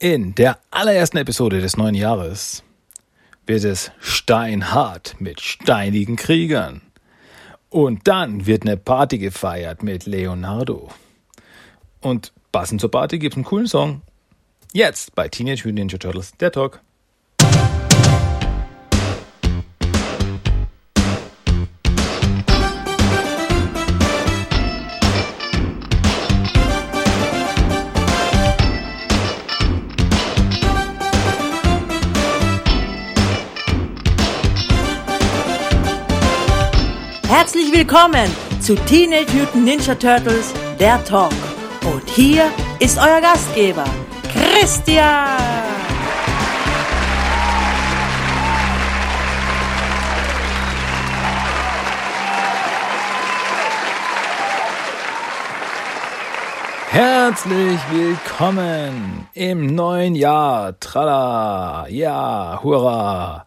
In der allerersten Episode des neuen Jahres wird es steinhart mit steinigen Kriegern. Und dann wird eine Party gefeiert mit Leonardo. Und passend zur Party gibt's einen coolen Song. Jetzt bei Teenage Mutant Ninja Turtles, der Talk. Willkommen zu Teenage Mutant Ninja Turtles, der Talk. Und hier ist euer Gastgeber, Christian. Herzlich willkommen im neuen Jahr. Trala, ja, hurra.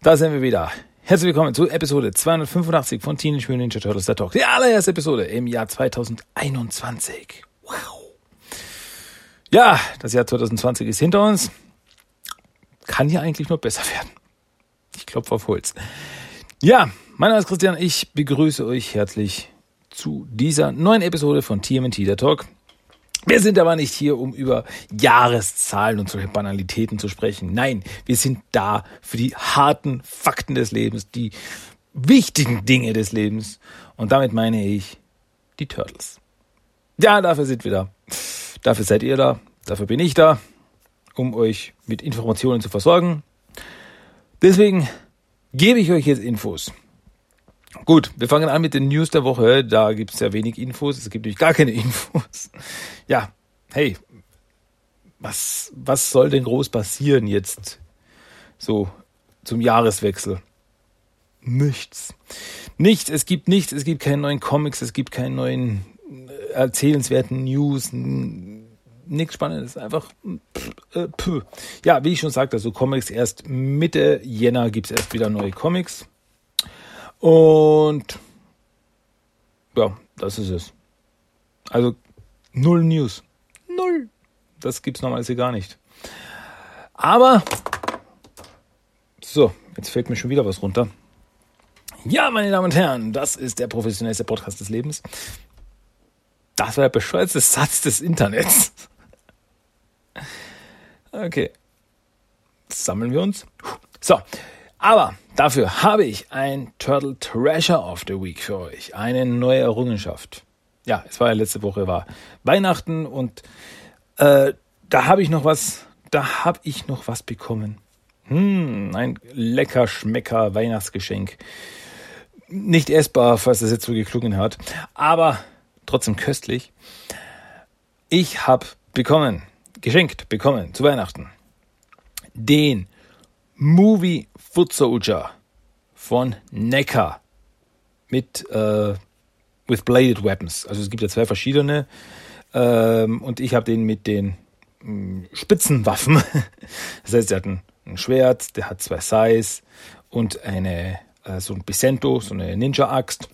Da sind wir wieder. Herzlich willkommen zu Episode 285 von Teenage Mutant Ninja Turtles der Talk. Die allererste Episode im Jahr 2021. Wow. Ja, das Jahr 2020 ist hinter uns. Kann hier eigentlich nur besser werden. Ich klopfe auf Holz. Ja, mein Name ist Christian. Ich begrüße euch herzlich zu dieser neuen Episode von TMNT der Talk. Wir sind aber nicht hier, um über Jahreszahlen und solche Banalitäten zu sprechen. Nein, wir sind da für die harten Fakten des Lebens, die wichtigen Dinge des Lebens. Und damit meine ich die Turtles. Ja, dafür sind wir da. Dafür seid ihr da. Dafür bin ich da, um euch mit Informationen zu versorgen. Deswegen gebe ich euch jetzt Infos. Gut, wir fangen an mit den News der Woche. Da gibt es ja wenig Infos. Es gibt nämlich gar keine Infos. Ja, hey, was, was soll denn groß passieren jetzt so zum Jahreswechsel? Nichts. Nichts, es gibt nichts, es gibt keine neuen Comics, es gibt keine neuen äh, erzählenswerten News, nichts Spannendes, einfach äh, pö. Ja, wie ich schon sagte, so Comics erst Mitte Jänner gibt's erst wieder neue Comics. Und ja, das ist es. Also null News. Null. Das gibt's normalerweise gar nicht. Aber so, jetzt fällt mir schon wieder was runter. Ja, meine Damen und Herren, das ist der professionellste Podcast des Lebens. Das war der bescheuerte Satz des Internets. Okay. Sammeln wir uns. So, aber dafür habe ich ein Turtle Treasure of the Week für euch. Eine neue Errungenschaft. Ja, es war ja letzte Woche war Weihnachten und äh, da habe ich noch was, da habe ich noch was bekommen. Hm, ein lecker Schmecker Weihnachtsgeschenk. Nicht essbar, falls das jetzt so geklungen hat, aber trotzdem köstlich. Ich habe bekommen, geschenkt bekommen zu Weihnachten den Movie Foot Soldier von Necker mit äh, with bladed weapons. Also es gibt ja zwei verschiedene ähm, und ich habe den mit den mh, mm, Spitzenwaffen. das heißt, er hat ein, ein, Schwert, der hat zwei Sais und eine äh, so ein Bisento, so eine Ninja-Axt.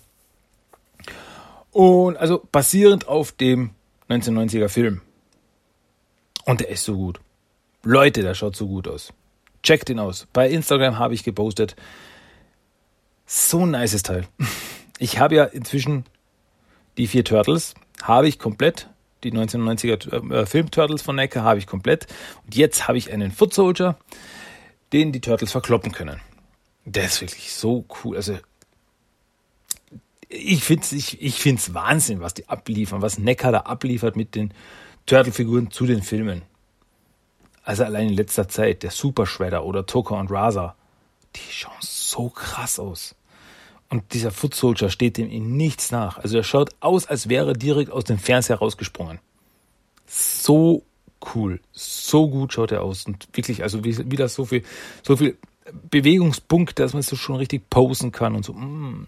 Und also basierend auf dem 1990er Film. Und der ist so gut. Leute, der schaut so gut aus. Checkt ihn aus. Bei Instagram habe ich gepostet. So ein nices Teil. Ich habe ja inzwischen die vier Turtles, habe ich komplett. Die 1990er äh, Film Turtles von Necker habe ich komplett. Und jetzt habe ich einen Foot Soldier, den die Turtles verkloppen können. Der ist wirklich so cool. Also ich finde es ich, ich find's Wahnsinn, was die abliefern, was Necker da abliefert mit den Turtle-Figuren zu den Filmen. Also allein in letzter Zeit, der Super Shredder oder Toka und Raza, die schauen so krass aus. Und dieser Foot Soldier steht dem in nichts nach. Also er schaut aus, als wäre er direkt aus dem Fernseher rausgesprungen. So cool, so gut schaut er aus und wirklich, also wie, wie das so viel, so viel Bewegungspunkt, dass man es so schon richtig posen kann und so. Mm,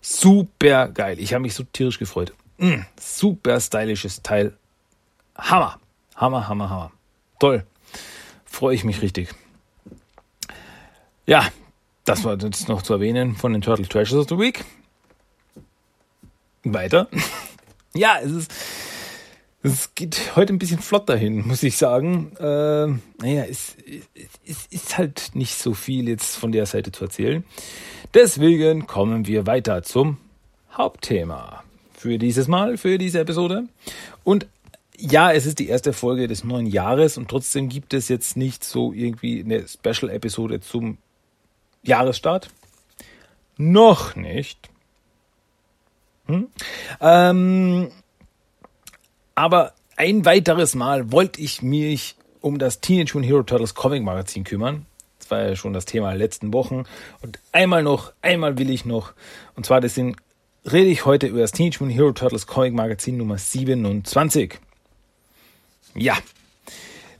super geil. Ich habe mich so tierisch gefreut. Mm, super stylisches Teil. Hammer, Hammer, Hammer, Hammer. Toll freue ich mich richtig. Ja, das war jetzt noch zu erwähnen von den Turtle Treasures of the Week. Weiter. ja, es ist Es geht heute ein bisschen flott dahin, muss ich sagen. Äh, naja, es, es, es ist halt nicht so viel jetzt von der Seite zu erzählen. Deswegen kommen wir weiter zum Hauptthema für dieses Mal, für diese Episode. Und ja, es ist die erste Folge des neuen Jahres und trotzdem gibt es jetzt nicht so irgendwie eine Special-Episode zum Jahresstart. Noch nicht. Hm? Ähm, aber ein weiteres Mal wollte ich mich um das Teenage Mutant Hero Turtles Comic Magazin kümmern. Das war ja schon das Thema der letzten Wochen. Und einmal noch, einmal will ich noch. Und zwar deswegen rede ich heute über das Teenage Mutant Hero Turtles Comic Magazin Nummer 27. Ja,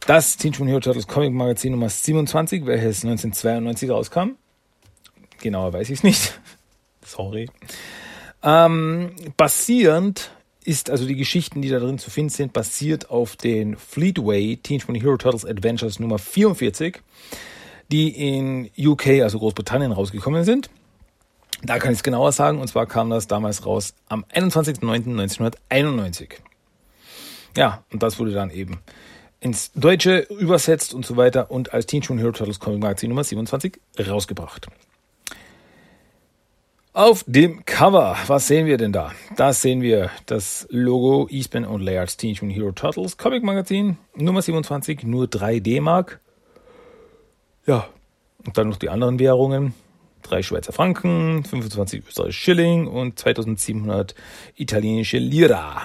das Teenage Mutant Hero Turtles Comic Magazin Nummer 27, welches 1992 rauskam. Genauer weiß ich es nicht. Sorry. Ähm, basierend ist also die Geschichten, die da drin zu finden sind, basiert auf den Fleetway Teenage Mutant Hero Turtles Adventures Nummer 44, die in UK, also Großbritannien, rausgekommen sind. Da kann ich es genauer sagen, und zwar kam das damals raus am 21.09.1991. Ja, und das wurde dann eben ins Deutsche übersetzt und so weiter und als Teenage Mutant Hero Turtles Comic Magazin Nummer 27 rausgebracht. Auf dem Cover, was sehen wir denn da? Da sehen wir das Logo Eastman und Layards Teenage Mutant Hero Turtles Comic Magazin Nummer 27, nur 3 D-Mark. Ja, und dann noch die anderen Währungen. 3 Schweizer Franken, 25 österreichische Schilling und 2700 italienische Lira.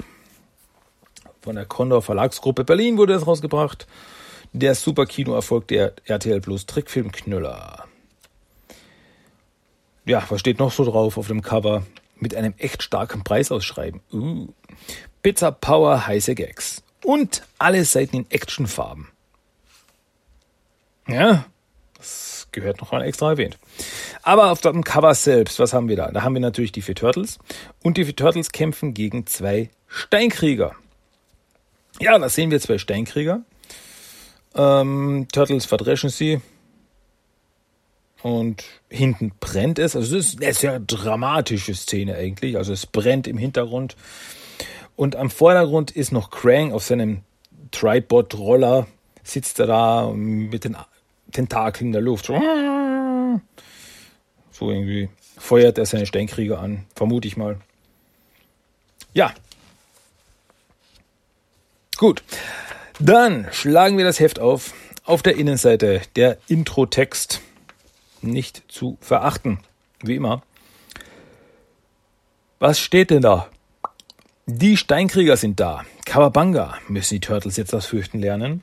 Von der Condor Verlagsgruppe Berlin wurde das rausgebracht. Der Super Kino-Erfolg der RTL Plus Trickfilmknüller. Ja, was steht noch so drauf auf dem Cover? Mit einem echt starken Preisausschreiben. Uh. Pizza Power heiße Gags. Und alle Seiten in Actionfarben. Ja, das gehört noch mal extra erwähnt. Aber auf dem Cover selbst, was haben wir da? Da haben wir natürlich die vier Turtles. Und die vier Turtles kämpfen gegen zwei Steinkrieger. Ja, da sehen wir zwei Steinkrieger. Ähm, Turtles verdreschen sie, und hinten brennt es. Also es ist eine sehr dramatische Szene eigentlich. Also es brennt im Hintergrund. Und am Vordergrund ist noch Krang auf seinem Tripod-Roller, sitzt er da mit den Tentakeln in der Luft. So irgendwie feuert er seine Steinkrieger an, vermute ich mal. Ja. Gut. Dann schlagen wir das Heft auf. Auf der Innenseite der Intro-Text nicht zu verachten. Wie immer. Was steht denn da? Die Steinkrieger sind da. Kawabanga müssen die Turtles jetzt das Fürchten lernen.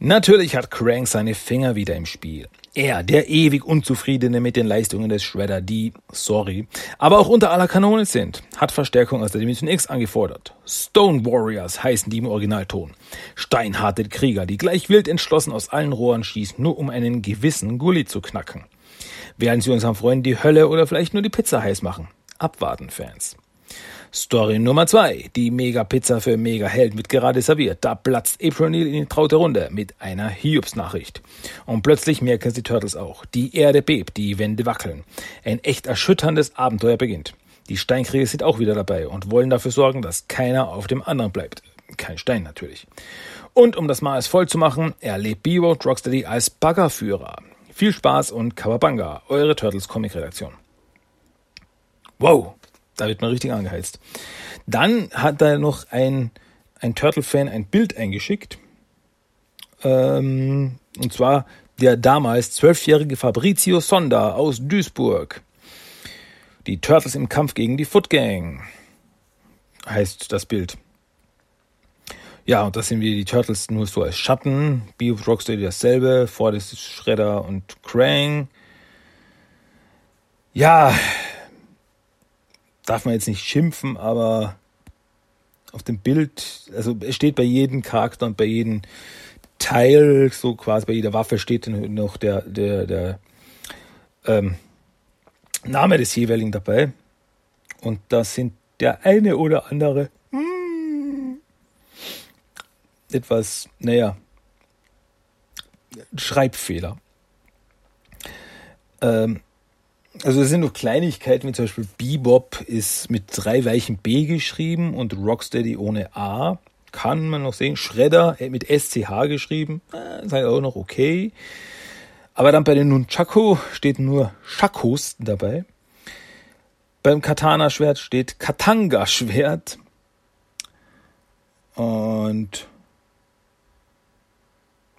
Natürlich hat Krang seine Finger wieder im Spiel. Er, der ewig Unzufriedene mit den Leistungen des Shredder, die, sorry, aber auch unter aller Kanone sind, hat Verstärkung aus der Dimension X angefordert. Stone Warriors heißen die im Originalton. Steinharte Krieger, die gleich wild entschlossen aus allen Rohren schießen, nur um einen gewissen Gully zu knacken. Werden sie unseren Freunden die Hölle oder vielleicht nur die Pizza heiß machen? Abwarten, Fans. Story Nummer zwei. Die Mega-Pizza für Mega-Held wird gerade serviert. Da platzt April in die traute Runde mit einer Hiobs-Nachricht. Und plötzlich merken sie Turtles auch. Die Erde bebt, die Wände wackeln. Ein echt erschütterndes Abenteuer beginnt. Die Steinkrieger sind auch wieder dabei und wollen dafür sorgen, dass keiner auf dem anderen bleibt. Kein Stein natürlich. Und um das Maß voll zu machen, erlebt B-Road Rocksteady als Baggerführer. Viel Spaß und Kawabanga, eure Turtles Comic Redaktion. Wow, da wird man richtig angeheizt. Dann hat da noch ein, ein Turtle-Fan ein Bild eingeschickt. Ähm, und zwar der damals zwölfjährige Fabrizio Sonda aus Duisburg. Die Turtles im Kampf gegen die Foot Gang heißt das Bild. Ja, und das sind wir die Turtles nur so als Schatten. Bio Rocksteady dasselbe. Vor das ist Shredder und Krang. Ja, darf man jetzt nicht schimpfen, aber auf dem Bild, also es steht bei jedem Charakter und bei jedem Teil, so quasi bei jeder Waffe steht noch der, der, der ähm, Name des jeweiligen dabei. Und das sind der eine oder andere hm, etwas, naja, Schreibfehler. Ähm, also es sind noch Kleinigkeiten, wie zum Beispiel Bebop ist mit drei weichen B geschrieben und Rocksteady ohne A. Kann man noch sehen. Shredder mit SCH geschrieben. Äh, ist halt auch noch okay. Aber dann bei den Nunchaku steht nur Shakos dabei. Beim Katana-Schwert steht Katanga-Schwert. Und,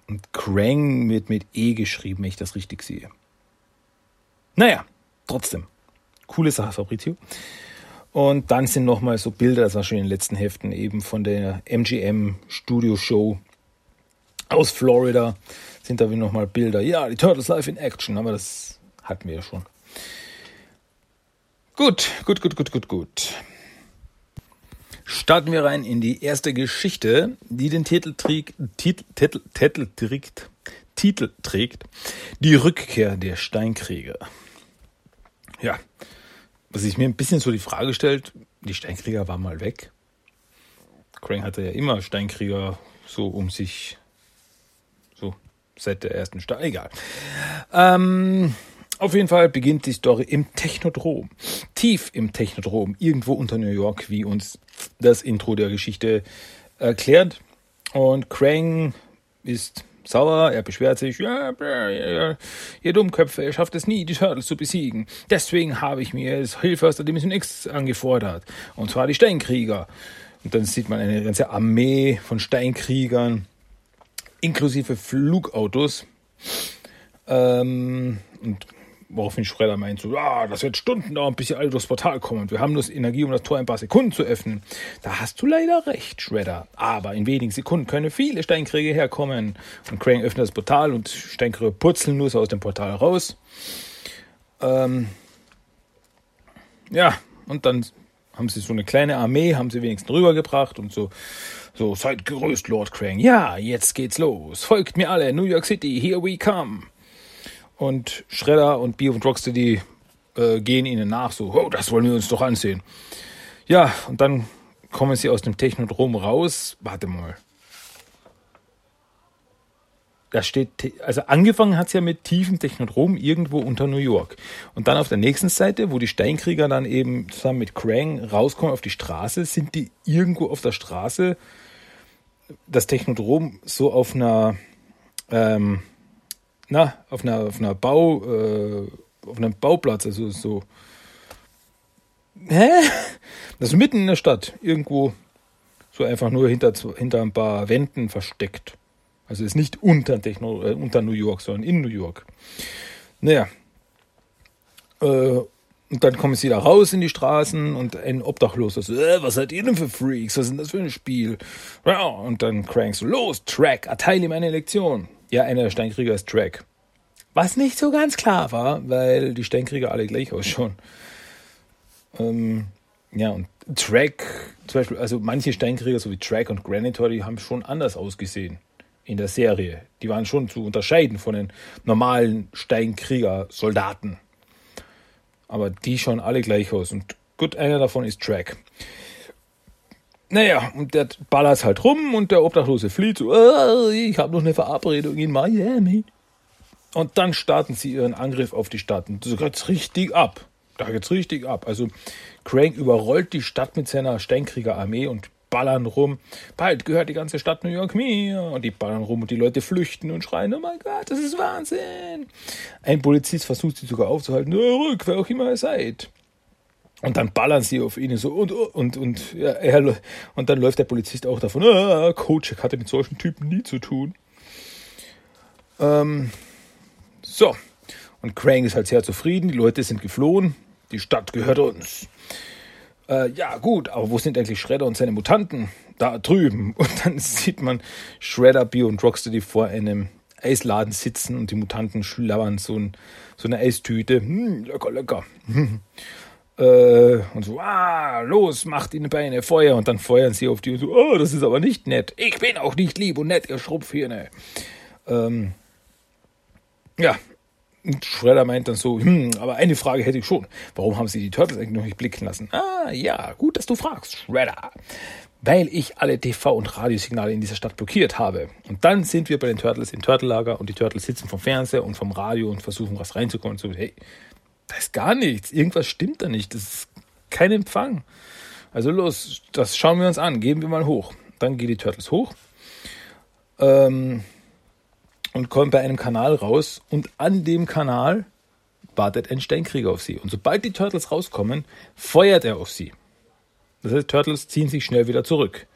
und Krang wird mit E geschrieben, wenn ich das richtig sehe. Naja, trotzdem. Coole Sache, Fabrizio. Und dann sind nochmal so Bilder, das war schon in den letzten Heften, eben von der MGM Studio Show aus Florida. Sind da wie nochmal Bilder. Ja, die Turtles live in Action, aber das hatten wir ja schon. Gut, gut, gut, gut, gut, gut. Starten wir rein in die erste Geschichte, die den Titel trägt, Titel, Titel, Titel trägt, Titel trägt, die Rückkehr der Steinkrieger. Ja, was ich mir ein bisschen so die Frage stellt, die Steinkrieger waren mal weg. Krang hatte ja immer Steinkrieger so um sich, so seit der ersten Stadt, egal. Ähm, auf jeden Fall beginnt die Story im Technodrom. Tief im Technodrom, irgendwo unter New York, wie uns das Intro der Geschichte erklärt. Und Krang ist sauer, er beschwert sich, ja, ihr Dummköpfe, ihr schafft es nie, die Turtles zu besiegen. Deswegen habe ich mir das Hilfe aus der Dimension X angefordert. Und zwar die Steinkrieger. Und dann sieht man eine ganze Armee von Steinkriegern, inklusive Flugautos. Ähm, und woraufhin Schredder meint, so, ja, das wird Stunden dauern, bis ihr alle durchs Portal kommen. Und wir haben nur Energie, um das Tor ein paar Sekunden zu öffnen. Da hast du leider recht, Shredder. Aber in wenigen Sekunden können viele Steinkrieger herkommen. Und Krang öffnet das Portal und Steinkrieger purzeln nur so aus dem Portal raus. Ähm, ja, und dann haben sie so eine kleine Armee, haben sie wenigstens rübergebracht und so, so, seid gerüst, Lord Krang. Ja, jetzt geht's los. Folgt mir alle, New York City, here we come. Und Shredder und Bio und Rocksteady äh, gehen ihnen nach, so, oh, das wollen wir uns doch ansehen. Ja, und dann kommen sie aus dem Technodrom raus. Warte mal. Da steht, also angefangen hat es ja mit tiefem Technodrom irgendwo unter New York. Und dann auf der nächsten Seite, wo die Steinkrieger dann eben zusammen mit Krang rauskommen auf die Straße, sind die irgendwo auf der Straße, das Technodrom so auf einer, ähm, na, auf einer, auf einer Bau, äh, auf einem Bauplatz, also so. Hä? Das ist mitten in der Stadt, irgendwo so einfach nur hinter, hinter ein paar Wänden versteckt. Also ist nicht unter, Techno, äh, unter New York, sondern in New York. Naja. Äh, und dann kommen sie da raus in die Straßen und ein Obdachloser so, äh, was seid ihr denn für Freaks? Was ist denn das für ein Spiel? Ja, und dann Crank so, los, Track, erteile ihm eine Lektion. Ja, einer der Steinkrieger ist Track. Was nicht so ganz klar war, weil die Steinkrieger alle gleich ausschauen. Ähm, ja, und Track, zum Beispiel, also manche Steinkrieger, so wie Track und Granitor, die haben schon anders ausgesehen in der Serie. Die waren schon zu unterscheiden von den normalen Steinkrieger-Soldaten. Aber die schauen alle gleich aus. Und gut, einer davon ist Track. Naja, und der ballert halt rum und der Obdachlose flieht so, oh, ich habe noch eine Verabredung in Miami. Und dann starten sie ihren Angriff auf die Stadt. Und so geht's richtig ab. Da geht's richtig ab. Also Crank überrollt die Stadt mit seiner Steinkriegerarmee und ballern rum. Bald gehört die ganze Stadt New York mir. Und die ballern rum und die Leute flüchten und schreien, oh mein Gott, das ist Wahnsinn. Ein Polizist versucht sie sogar aufzuhalten, rück, wer auch immer ihr seid. Und dann ballern sie auf ihn so und und und ja, er, und dann läuft der Polizist auch davon. Ah, Coach hatte mit solchen Typen nie zu tun. Ähm, so und Krang ist halt sehr zufrieden. Die Leute sind geflohen. Die Stadt gehört uns. Äh, ja gut, aber wo sind eigentlich Shredder und seine Mutanten? Da drüben. Und dann sieht man Shredder, Bio und Rocksteady vor einem Eisladen sitzen und die Mutanten schlabbern so, ein, so eine Eistüte. Hm, lecker, lecker. Äh, und so, ah, los, macht ihnen Beine, Feuer. Und dann feuern sie auf die und so, oh, das ist aber nicht nett. Ich bin auch nicht lieb und nett, ihr Schrupfhirne. Ähm, ja, und Shredder meint dann so, hm, aber eine Frage hätte ich schon. Warum haben sie die Turtles eigentlich noch nicht blicken lassen? Ah, ja, gut, dass du fragst, Shredder. Weil ich alle TV- und Radiosignale in dieser Stadt blockiert habe. Und dann sind wir bei den Turtles im Turtellager und die Turtles sitzen vom Fernseher und vom Radio und versuchen was reinzukommen und so, hey, da ist gar nichts. Irgendwas stimmt da nicht. Das ist kein Empfang. Also los, das schauen wir uns an. Geben wir mal hoch. Dann gehen die Turtles hoch ähm, und kommen bei einem Kanal raus. Und an dem Kanal wartet ein Steinkrieger auf sie. Und sobald die Turtles rauskommen, feuert er auf sie. Das heißt, Turtles ziehen sich schnell wieder zurück.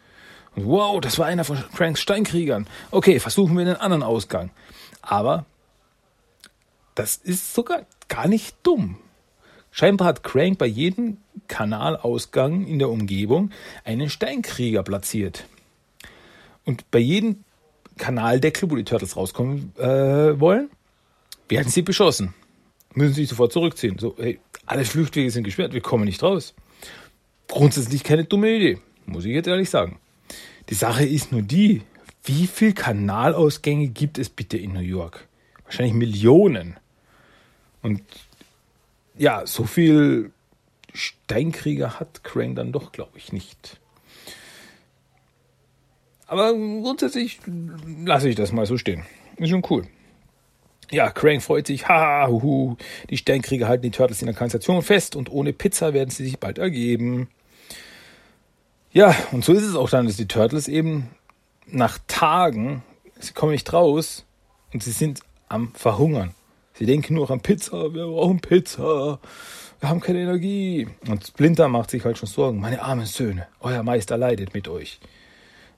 Und wow, das war einer von Cranks Steinkriegern. Okay, versuchen wir den anderen Ausgang. Aber das ist sogar gar nicht dumm. Scheinbar hat Crank bei jedem Kanalausgang in der Umgebung einen Steinkrieger platziert. Und bei jedem Kanaldeckel, wo die Turtles rauskommen äh, wollen, werden sie beschossen. Müssen sich sofort zurückziehen. So, hey, alle Flüchtwege sind gesperrt, wir kommen nicht raus. Grundsätzlich keine dumme Idee, muss ich jetzt ehrlich sagen. Die Sache ist nur die, wie viele Kanalausgänge gibt es bitte in New York? Wahrscheinlich Millionen. Und ja, so viel Steinkrieger hat Crane dann doch, glaube ich, nicht. Aber grundsätzlich lasse ich das mal so stehen. Ist schon cool. Ja, Crane freut sich. Ha, huhu. Die Steinkrieger halten die Turtles in der Kanalisation fest und ohne Pizza werden sie sich bald ergeben. Ja, und so ist es auch dann, dass die Turtles eben nach Tagen, sie kommen nicht raus und sie sind am Verhungern. Sie denken nur an Pizza, wir brauchen Pizza, wir haben keine Energie. Und Splinter macht sich halt schon Sorgen. Meine armen Söhne, euer Meister leidet mit euch.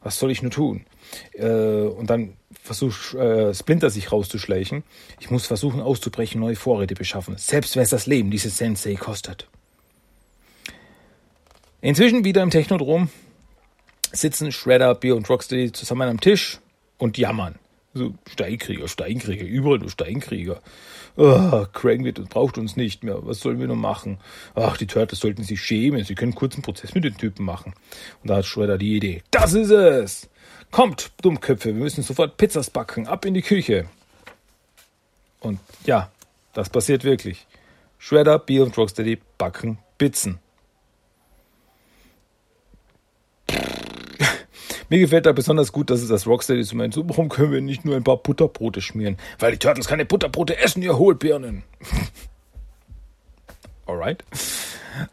Was soll ich nur tun? Äh, und dann versucht äh, Splinter sich rauszuschleichen. Ich muss versuchen auszubrechen, neue Vorräte beschaffen. Selbst wenn es das Leben dieses Sensei kostet. Inzwischen wieder im Technodrom sitzen Shredder, Beer und Rocksteady zusammen am Tisch und jammern. So, Steinkrieger, Steinkrieger, überall nur Steinkrieger. Oh, Crank braucht uns nicht mehr. Was sollen wir nur machen? Ach, die Turtles sollten sich schämen. Sie können kurz einen Prozess mit den Typen machen. Und da hat Shredder die Idee. Das ist es! Kommt, Dummköpfe, wir müssen sofort Pizzas backen. Ab in die Küche. Und ja, das passiert wirklich. Shredder, Beer und Rocksteady backen Pizzen. Mir gefällt da besonders gut, dass es das Rocksteady meint. So, warum können wir nicht nur ein paar Butterbrote schmieren? Weil die Turtles keine Butterbrote essen, ihr Hohlbirnen. Alright.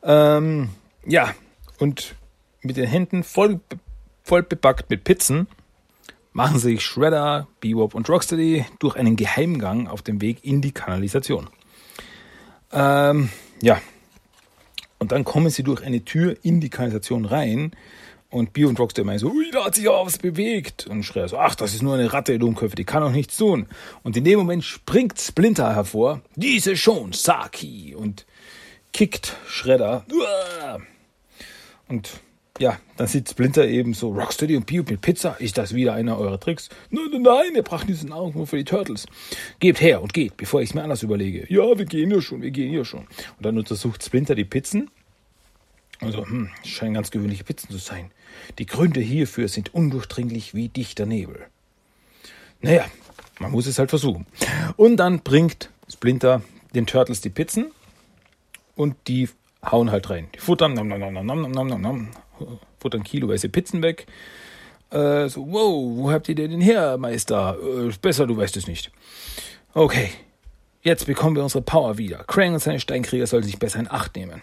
Ähm, ja, und mit den Händen voll, voll bepackt mit Pizzen machen sich Shredder, Bebop und Rocksteady durch einen Geheimgang auf dem Weg in die Kanalisation. Ähm, ja, und dann kommen sie durch eine Tür in die Kanalisation rein, und Bio und Rockstar meinen so, ui, da hat sich auch was bewegt. Und Schreier so, ach, das ist nur eine Ratte, Dummköpfe, die kann auch nichts tun. Und in dem Moment springt Splinter hervor, diese schon, Saki, und kickt Shredder. Und ja, dann sieht Splinter eben so, Rocksteady und Bio mit Pizza, ist das wieder einer eurer Tricks? Nein, nein, nein, ihr braucht diesen Nahrung nur für die Turtles. Gebt her und geht, bevor ich es mir anders überlege. Ja, wir gehen ja schon, wir gehen ja schon. Und dann untersucht Splinter die Pizzen. Also, hm, scheinen ganz gewöhnliche Pizzen zu sein. Die Gründe hierfür sind undurchdringlich wie dichter Nebel. Naja, man muss es halt versuchen. Und dann bringt Splinter den Turtles die Pizzen und die hauen halt rein. Die futtern, nam, nam, nam, nam, nam, nam, nam, nam, futtern kiloweise Pizzen weg. Äh, so, wow, wo habt ihr denn her, Meister? Äh, besser, du weißt es nicht. Okay, jetzt bekommen wir unsere Power wieder. Krang und seine Steinkrieger sollen sich besser in Acht nehmen.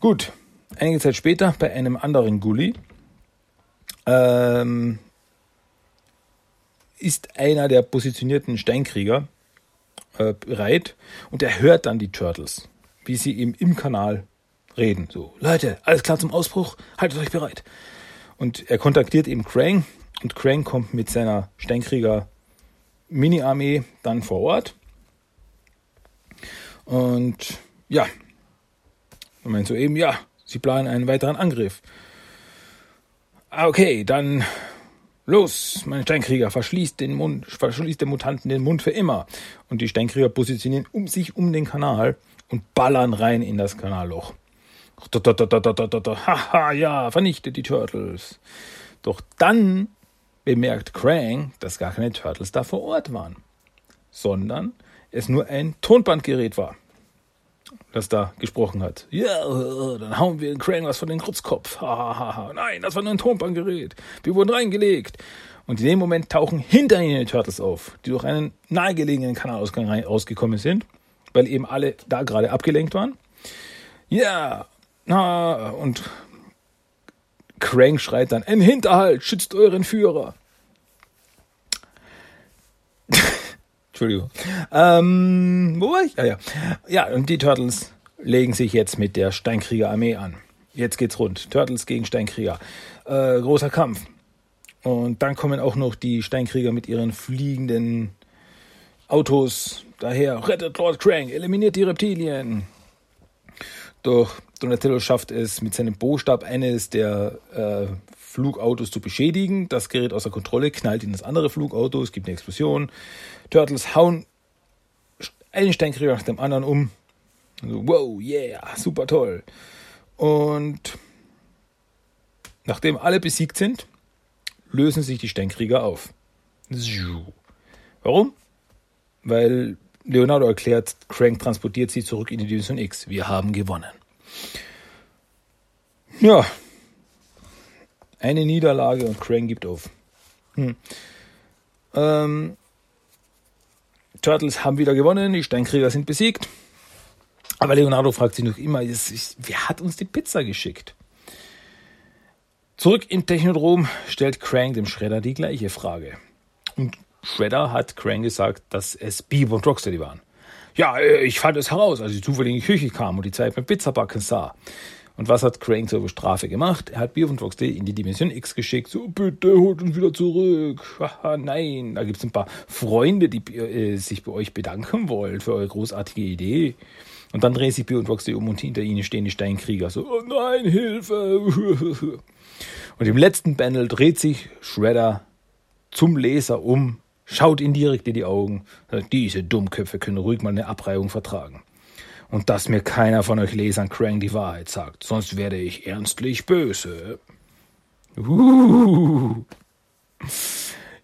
Gut, einige Zeit später bei einem anderen Gully ähm, ist einer der positionierten Steinkrieger äh, bereit und er hört dann die Turtles, wie sie ihm im Kanal reden. So, Leute, alles klar zum Ausbruch, haltet euch bereit. Und er kontaktiert eben Krang und Krang kommt mit seiner Steinkrieger Mini-Armee dann vor Ort. Und ja, er meint so eben, ja, Sie planen einen weiteren Angriff. Ah, okay, dann los, mein Steinkrieger, verschließt den Mund, verschließt den Mutanten den Mund für immer. Und die Steinkrieger positionieren um sich um den Kanal und ballern rein in das Kanalloch. Haha, ja, vernichtet die Turtles. Doch dann bemerkt Krang, dass gar keine Turtles da vor Ort waren, sondern es nur ein Tonbandgerät war das da gesprochen hat. Ja, dann hauen wir den Crane was von den Krutzkopf. Nein, das war nur ein Tonbandgerät. Wir wurden reingelegt. Und in dem Moment tauchen hinter ihnen die Turtles auf, die durch einen nahegelegenen Kanalausgang rausgekommen sind, weil eben alle da gerade abgelenkt waren. Ja, yeah. und Crank schreit dann, ein Hinterhalt, schützt euren Führer. Entschuldigung. Ähm, wo war ich? Ja, ja. Ja, und die Turtles legen sich jetzt mit der Steinkrieger-Armee an. Jetzt geht's rund. Turtles gegen Steinkrieger. Äh, großer Kampf. Und dann kommen auch noch die Steinkrieger mit ihren fliegenden Autos daher. Rettet Lord Krang, eliminiert die Reptilien. Doch Donatello schafft es mit seinem Bostab eines der äh, Flugautos zu beschädigen. Das gerät außer Kontrolle, knallt in das andere Flugauto, es gibt eine Explosion. Turtles hauen einen Steinkrieger nach dem anderen um. Also, wow, yeah, super toll. Und nachdem alle besiegt sind, lösen sich die Steinkrieger auf. Warum? Weil Leonardo erklärt, Crank transportiert sie zurück in die Division X. Wir haben gewonnen. Ja. Eine Niederlage und Crank gibt auf. Hm. Ähm, Turtles haben wieder gewonnen, die Steinkrieger sind besiegt. Aber Leonardo fragt sich noch immer, wer hat uns die Pizza geschickt? Zurück in Technodrom stellt Crank dem Shredder die gleiche Frage. Und Shredder hat Crank gesagt, dass es Bebop und Rocksteady waren. Ja, äh, ich fand es heraus, als ich zufällig in die Küche kam und die Zeit beim Pizzabacken sah. Und was hat Crank zur Strafe gemacht? Er hat Rocksteady in die Dimension X geschickt. So, bitte holt uns wieder zurück. Haha, nein. Da gibt es ein paar Freunde, die äh, sich bei euch bedanken wollen für eure großartige Idee. Und dann drehen sich Rocksteady um und hinter ihnen stehen die Steinkrieger. So, oh nein, Hilfe. Und im letzten Panel dreht sich Shredder zum Leser um, schaut ihn direkt in die Augen. Diese Dummköpfe können ruhig mal eine Abreibung vertragen. Und dass mir keiner von euch Lesern Krang die Wahrheit sagt, sonst werde ich ernstlich böse. Uh.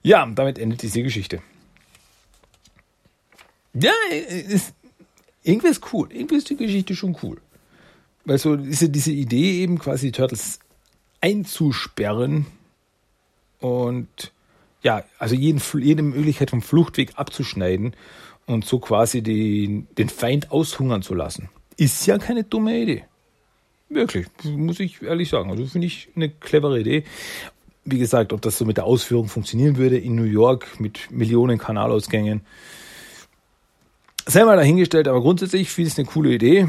Ja, damit endet diese Geschichte. Ja, ist, irgendwie ist cool. Irgendwie ist die Geschichte schon cool. Weil so diese, diese Idee eben quasi Turtles einzusperren und ja, also jeden, jede Möglichkeit vom Fluchtweg abzuschneiden und so quasi den, den Feind aushungern zu lassen. Ist ja keine dumme Idee. Wirklich, muss ich ehrlich sagen. Also finde ich eine clevere Idee. Wie gesagt, ob das so mit der Ausführung funktionieren würde in New York mit Millionen Kanalausgängen, sei mal dahingestellt, aber grundsätzlich finde ich es eine coole Idee.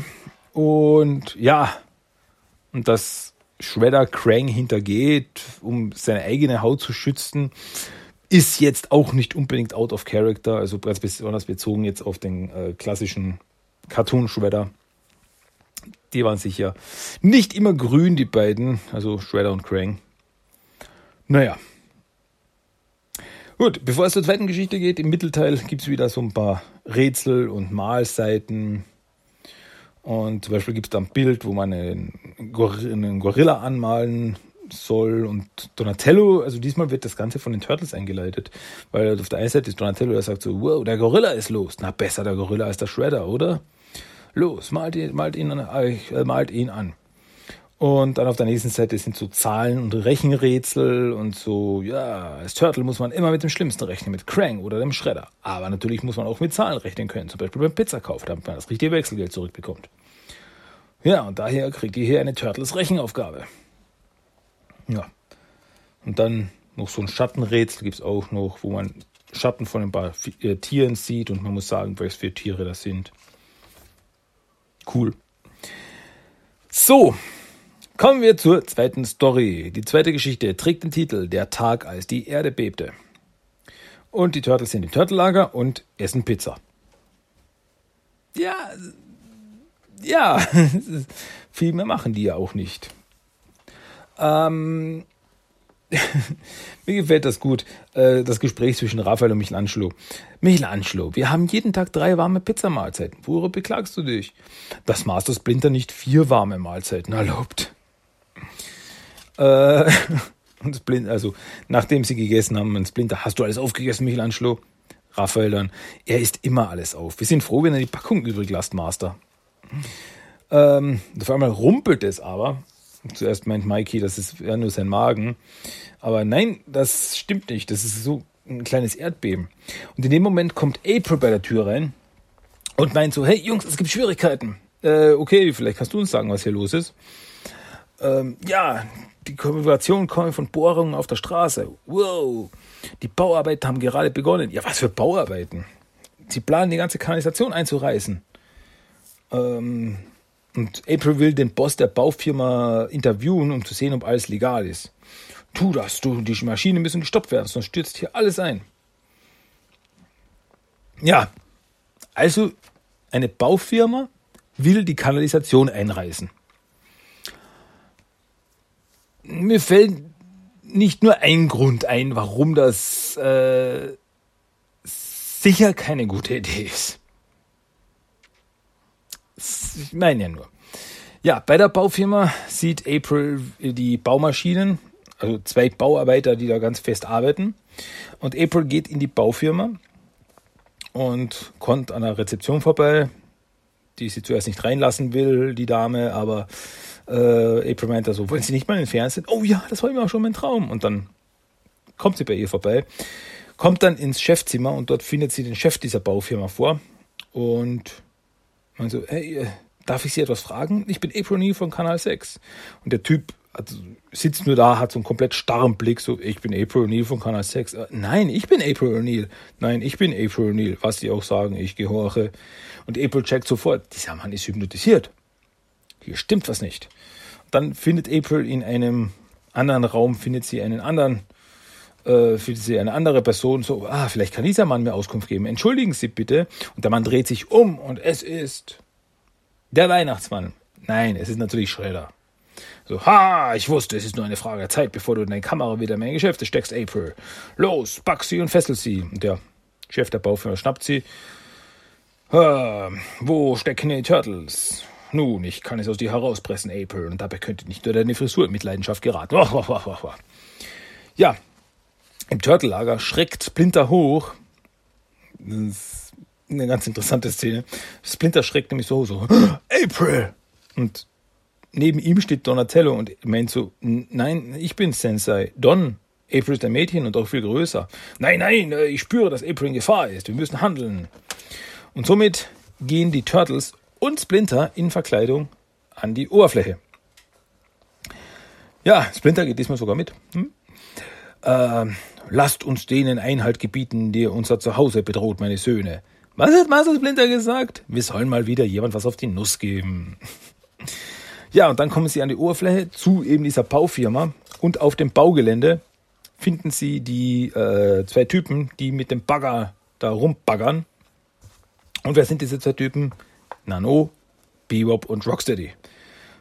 Und ja, und das Shredder Krang hintergeht, um seine eigene Haut zu schützen, ist jetzt auch nicht unbedingt out of character, also ganz besonders bezogen jetzt auf den äh, klassischen Cartoon Shredder. Die waren sicher nicht immer grün, die beiden, also Shredder und Krang. Naja. Gut, bevor es zur zweiten Geschichte geht, im Mittelteil gibt es wieder so ein paar Rätsel und Malseiten und zum Beispiel gibt es da ein Bild, wo man einen, Gorilla anmalen soll und Donatello, also diesmal wird das Ganze von den Turtles eingeleitet, weil auf der einen Seite ist Donatello, der sagt so, wow, der Gorilla ist los. Na, besser der Gorilla als der Shredder, oder? Los, malt ihn, malt ihn, äh, malt ihn an. Und dann auf der nächsten Seite sind so Zahlen und Rechenrätsel und so, ja, als Turtle muss man immer mit dem Schlimmsten rechnen, mit Krang oder dem Schredder. Aber natürlich muss man auch mit Zahlen rechnen können, zum Beispiel beim Pizzakauf, damit man das richtige Wechselgeld zurückbekommt. Ja, und daher kriegt ihr hier eine Turtles Rechenaufgabe. Ja. Und dann noch so ein Schattenrätsel gibt es auch noch, wo man Schatten von ein paar äh, Tieren sieht und man muss sagen, was für Tiere das sind. Cool. So, Kommen wir zur zweiten Story. Die zweite Geschichte trägt den Titel Der Tag, als die Erde bebte. Und die Turtles sind im Turtellager und essen Pizza. Ja, ja, viel mehr machen die ja auch nicht. Ähm, mir gefällt das gut, äh, das Gespräch zwischen Raphael und Michelangelo. Michelangelo, wir haben jeden Tag drei warme Pizzamahlzeiten. Worüber beklagst du dich? Dass Master Splinter nicht vier warme Mahlzeiten erlaubt. Äh, und Splinter, also nachdem sie gegessen haben, und Splinter, hast du alles aufgegessen, Michelangelo? Raphael dann, er isst immer alles auf. Wir sind froh, wenn er die Packung übrig lässt, Master. Ähm, auf einmal rumpelt es aber. Zuerst meint Mikey, das ist ja nur sein Magen. Aber nein, das stimmt nicht. Das ist so ein kleines Erdbeben. Und in dem Moment kommt April bei der Tür rein und meint so, hey Jungs, es gibt Schwierigkeiten. Äh, okay, vielleicht kannst du uns sagen, was hier los ist. Ähm, ja, die Kommunikation kommt von Bohrungen auf der Straße. Wow, die Bauarbeiten haben gerade begonnen. Ja, was für Bauarbeiten? Sie planen die ganze Kanalisation einzureißen. Ähm, und April will den Boss der Baufirma interviewen, um zu sehen, ob alles legal ist. Tu das, du, die Maschinen müssen gestoppt werden, sonst stürzt hier alles ein. Ja, also eine Baufirma will die Kanalisation einreißen. Mir fällt nicht nur ein Grund ein, warum das äh, sicher keine gute Idee ist. Ich meine ja nur. Ja, bei der Baufirma sieht April die Baumaschinen, also zwei Bauarbeiter, die da ganz fest arbeiten. Und April geht in die Baufirma und kommt an der Rezeption vorbei, die sie zuerst nicht reinlassen will, die Dame, aber äh, April meint da so, wollen Sie nicht mal in den Fernsehen? Oh ja, das war immer auch schon mein Traum. Und dann kommt sie bei ihr vorbei, kommt dann ins Chefzimmer und dort findet sie den Chef dieser Baufirma vor und man so, hey, äh, darf ich Sie etwas fragen? Ich bin April Neal von Kanal 6. Und der Typ also, sitzt nur da, hat so einen komplett starren Blick, so, ich bin April O'Neil von Kanal 6. Äh, nein, ich bin April O'Neil. Nein, ich bin April O'Neil. Was die auch sagen, ich gehorche. Und April checkt sofort, dieser Mann ist hypnotisiert. Hier stimmt was nicht. Dann findet April in einem anderen Raum, findet sie einen anderen, äh, findet sie eine andere Person, so, ah, vielleicht kann dieser Mann mir Auskunft geben. Entschuldigen Sie bitte. Und der Mann dreht sich um und es ist der Weihnachtsmann. Nein, es ist natürlich Schredder. So, ha, ich wusste, es ist nur eine Frage der Zeit, bevor du deine Kamera wieder in meine Geschäfte steckst, April. Los, pack sie und fessel sie. Und der Chef der Baufirma schnappt sie. Ha, wo stecken die Turtles? Nun, ich kann es aus dir herauspressen, April, und dabei könnte nicht nur deine Frisur in Mitleidenschaft geraten. Ja, im Turtle-Lager schreckt Splinter hoch. Das ist eine ganz interessante Szene. Splinter schreckt nämlich so, so, April! Und neben ihm steht Donatello und meint so, nein, ich bin Sensei. Don, April ist ein Mädchen und auch viel größer. Nein, nein, äh, ich spüre, dass April in Gefahr ist. Wir müssen handeln. Und somit gehen die Turtles und Splinter in Verkleidung an die Oberfläche. Ja, Splinter geht diesmal sogar mit. Hm? Äh, lasst uns denen Einhalt gebieten, der unser Zuhause bedroht, meine Söhne. Was hat Master Splinter gesagt? Wir sollen mal wieder jemand was auf die Nuss geben. Ja, und dann kommen sie an die Oberfläche zu eben dieser Baufirma und auf dem Baugelände finden sie die äh, zwei Typen, die mit dem Bagger da rumbaggern. Und wer sind diese zwei Typen? Nano, Bebop und Rocksteady.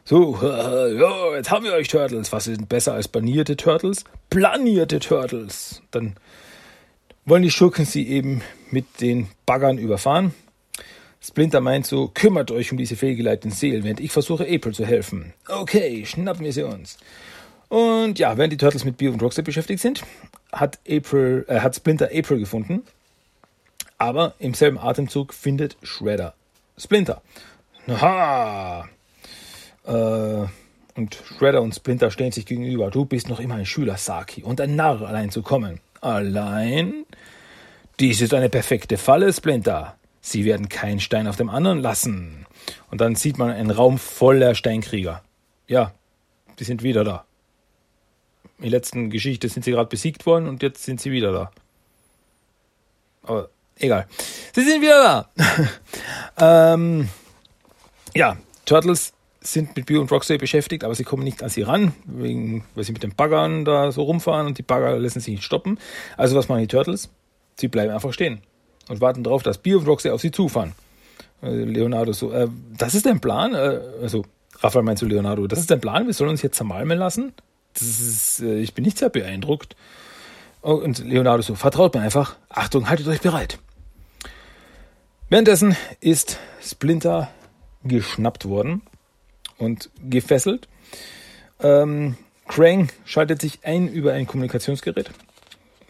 So, ja, jetzt haben wir euch Turtles. Was sind besser als banierte Turtles? Planierte Turtles. Dann wollen die Schurken sie eben mit den Baggern überfahren. Splinter meint so, kümmert euch um diese fehlgeleiteten Seelen, während ich versuche, April zu helfen. Okay, schnappen wir sie uns. Und ja, während die Turtles mit Bio und Rocksteady beschäftigt sind, hat April, äh, hat Splinter April gefunden. Aber im selben Atemzug findet Shredder Splinter. Aha! Äh, und Shredder und Splinter stehen sich gegenüber. Du bist noch immer ein Schüler, Saki, und ein Narr, allein zu kommen. Allein? Dies ist eine perfekte Falle, Splinter. Sie werden keinen Stein auf dem anderen lassen. Und dann sieht man einen Raum voller Steinkrieger. Ja, die sind wieder da. In der letzten Geschichte sind sie gerade besiegt worden und jetzt sind sie wieder da. Aber egal. Sie sind wieder da. ähm, ja, Turtles sind mit Bio und Rocksteady beschäftigt, aber sie kommen nicht an sie ran, wegen, weil sie mit den Baggern da so rumfahren und die Bagger lassen sich nicht stoppen. Also was machen die Turtles? Sie bleiben einfach stehen und warten darauf, dass Bio und Roxy auf sie zufahren. Äh, Leonardo so, äh, das ist dein Plan? Äh, also, Raphael meint zu Leonardo, das ist dein Plan? Wir sollen uns jetzt zermalmen lassen? Ist, äh, ich bin nicht sehr beeindruckt. Oh, und Leonardo so, vertraut mir einfach. Achtung, haltet euch bereit. Währenddessen ist Splinter geschnappt worden und gefesselt. Ähm, Krang schaltet sich ein über ein Kommunikationsgerät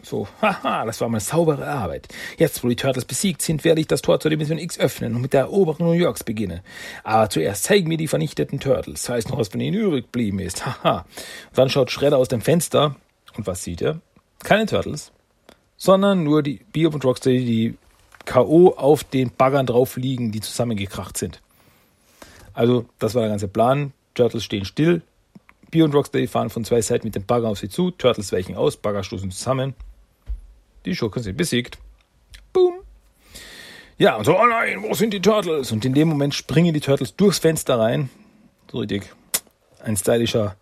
so, haha, das war mal saubere Arbeit. Jetzt, wo die Turtles besiegt sind, werde ich das Tor zur Dimension X öffnen und mit der Eroberung New Yorks beginnen. Aber zuerst zeigen mir die vernichteten Turtles, falls noch was von ihnen übrig geblieben ist. Haha. Dann schaut Shredder aus dem Fenster und was sieht er? Keine Turtles, sondern nur die Bebop und Rocksteady, die K.O. auf den Baggern drauf liegen, die zusammengekracht sind. Also, das war der ganze Plan. Turtles stehen still. Bio und Rocksteady fahren von zwei Seiten mit dem Bagger auf sie zu. Turtles weichen aus, Bagger stoßen zusammen. Die Schurken sind besiegt. Boom. Ja, und so, oh nein, wo sind die Turtles? Und in dem Moment springen die Turtles durchs Fenster rein. So richtig ein stylischer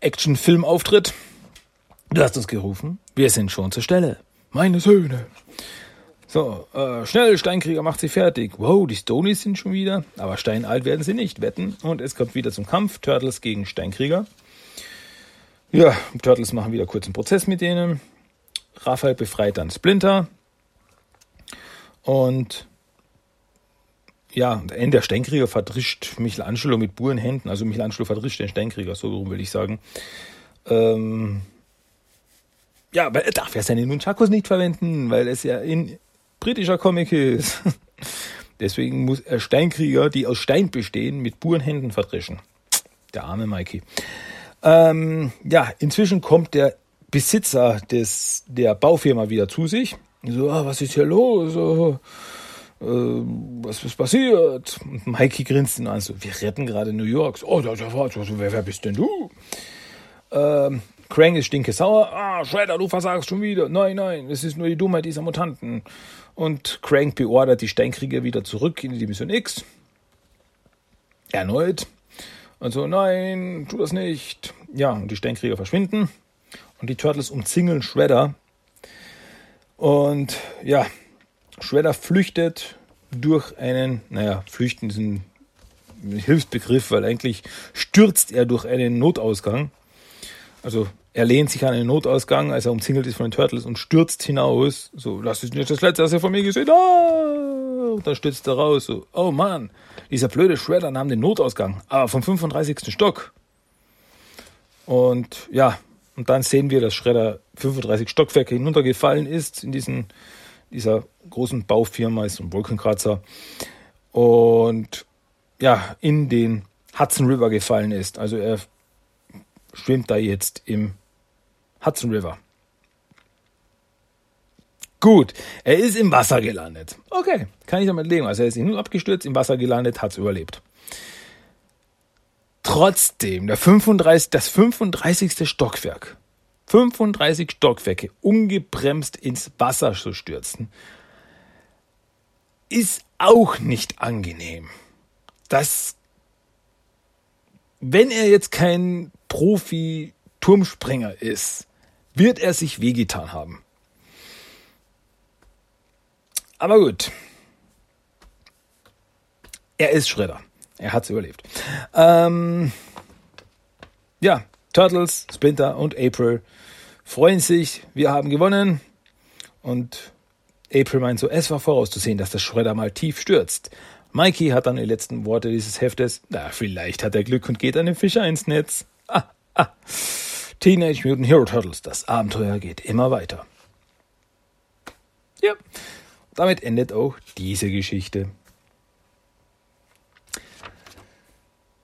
Action-Film-Auftritt. Du hast uns gerufen. Wir sind schon zur Stelle. Meine Söhne. So, äh, schnell, Steinkrieger macht sie fertig. Wow, die Stonies sind schon wieder. Aber steinalt werden sie nicht, wetten. Und es kommt wieder zum Kampf. Turtles gegen Steinkrieger. Ja, Turtles machen wieder kurz einen Prozess mit denen. Raphael befreit dann Splinter. Und ja, der Steinkrieger verdrischt Michelangelo mit Burenhänden. Also Michelangelo verdrischt den Steinkrieger, so will ich sagen. Ähm, ja, aber er darf ja seine Nunchakos nicht verwenden, weil es ja in britischer Comic ist. Deswegen muss er Steinkrieger, die aus Stein bestehen, mit Burenhänden verdreschen. Der arme Mikey. Ähm, ja, inzwischen kommt der Besitzer des, der Baufirma wieder zu sich. So, ah, was ist hier los? Oh, äh, was ist passiert? Und Mikey grinst ihn an, so, wir retten gerade New York. Oh, da, da, da, wer, wer bist denn du? Ähm, Krang ist stinke sauer. Ah, Shredder, du versagst schon wieder. Nein, nein, es ist nur die Dummheit dieser Mutanten. Und Krang beordert die Steinkrieger wieder zurück in die Dimension X. Erneut. Und so, nein, tu das nicht. Ja, und die Steinkrieger verschwinden. Und die Turtles umzingeln Shredder. Und ja, Shredder flüchtet durch einen, naja, flüchten ist ein Hilfsbegriff, weil eigentlich stürzt er durch einen Notausgang. Also er lehnt sich an einen Notausgang, als er umzingelt ist von den Turtles und stürzt hinaus. So, das ist nicht das Letzte, was er von mir gesehen ah! Und dann stürzt er raus. So, oh Mann, dieser blöde Shredder nahm den Notausgang, aber vom 35. Stock. Und ja, und dann sehen wir, dass Shredder 35 Stockwerke hinuntergefallen ist in diesen, dieser großen Baufirma, ist ein Wolkenkratzer. Und ja, in den Hudson River gefallen ist. Also er schwimmt da jetzt im Hudson River. Gut, er ist im Wasser gelandet. Okay, kann ich damit leben. Also er ist und abgestürzt, im Wasser gelandet, hat es überlebt. Trotzdem, der 35, das 35. Stockwerk, 35 Stockwerke ungebremst ins Wasser zu stürzen, ist auch nicht angenehm. Das, wenn er jetzt kein Profi-Turmspringer ist, wird er sich wehgetan haben. Aber gut. Er ist Schredder. Er hat es überlebt. Ähm, ja, Turtles, Splinter und April freuen sich. Wir haben gewonnen. Und April meint so, es war vorauszusehen, dass der Schredder mal tief stürzt. Mikey hat dann die letzten Worte dieses Heftes. Na, vielleicht hat er Glück und geht einem Fischer ins Netz. Teenage Mutant Hero Turtles, das Abenteuer geht immer weiter. Ja, damit endet auch diese Geschichte.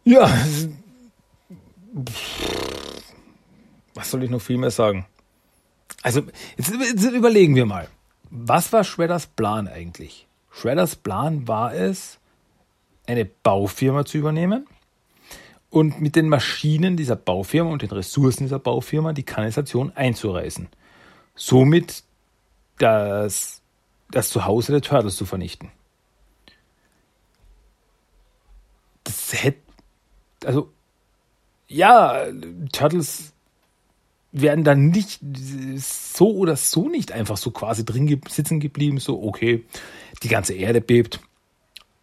Ja, was soll ich noch viel mehr sagen? Also, jetzt, jetzt überlegen wir mal. Was war Shredders Plan eigentlich? Shredders Plan war es, eine Baufirma zu übernehmen und mit den Maschinen dieser Baufirma und den Ressourcen dieser Baufirma die Kanalisation einzureißen. Somit das, das Zuhause der Turtles zu vernichten. Das hätte also ja, Turtles werden dann nicht so oder so nicht einfach so quasi drin sitzen geblieben, so okay, die ganze Erde bebt,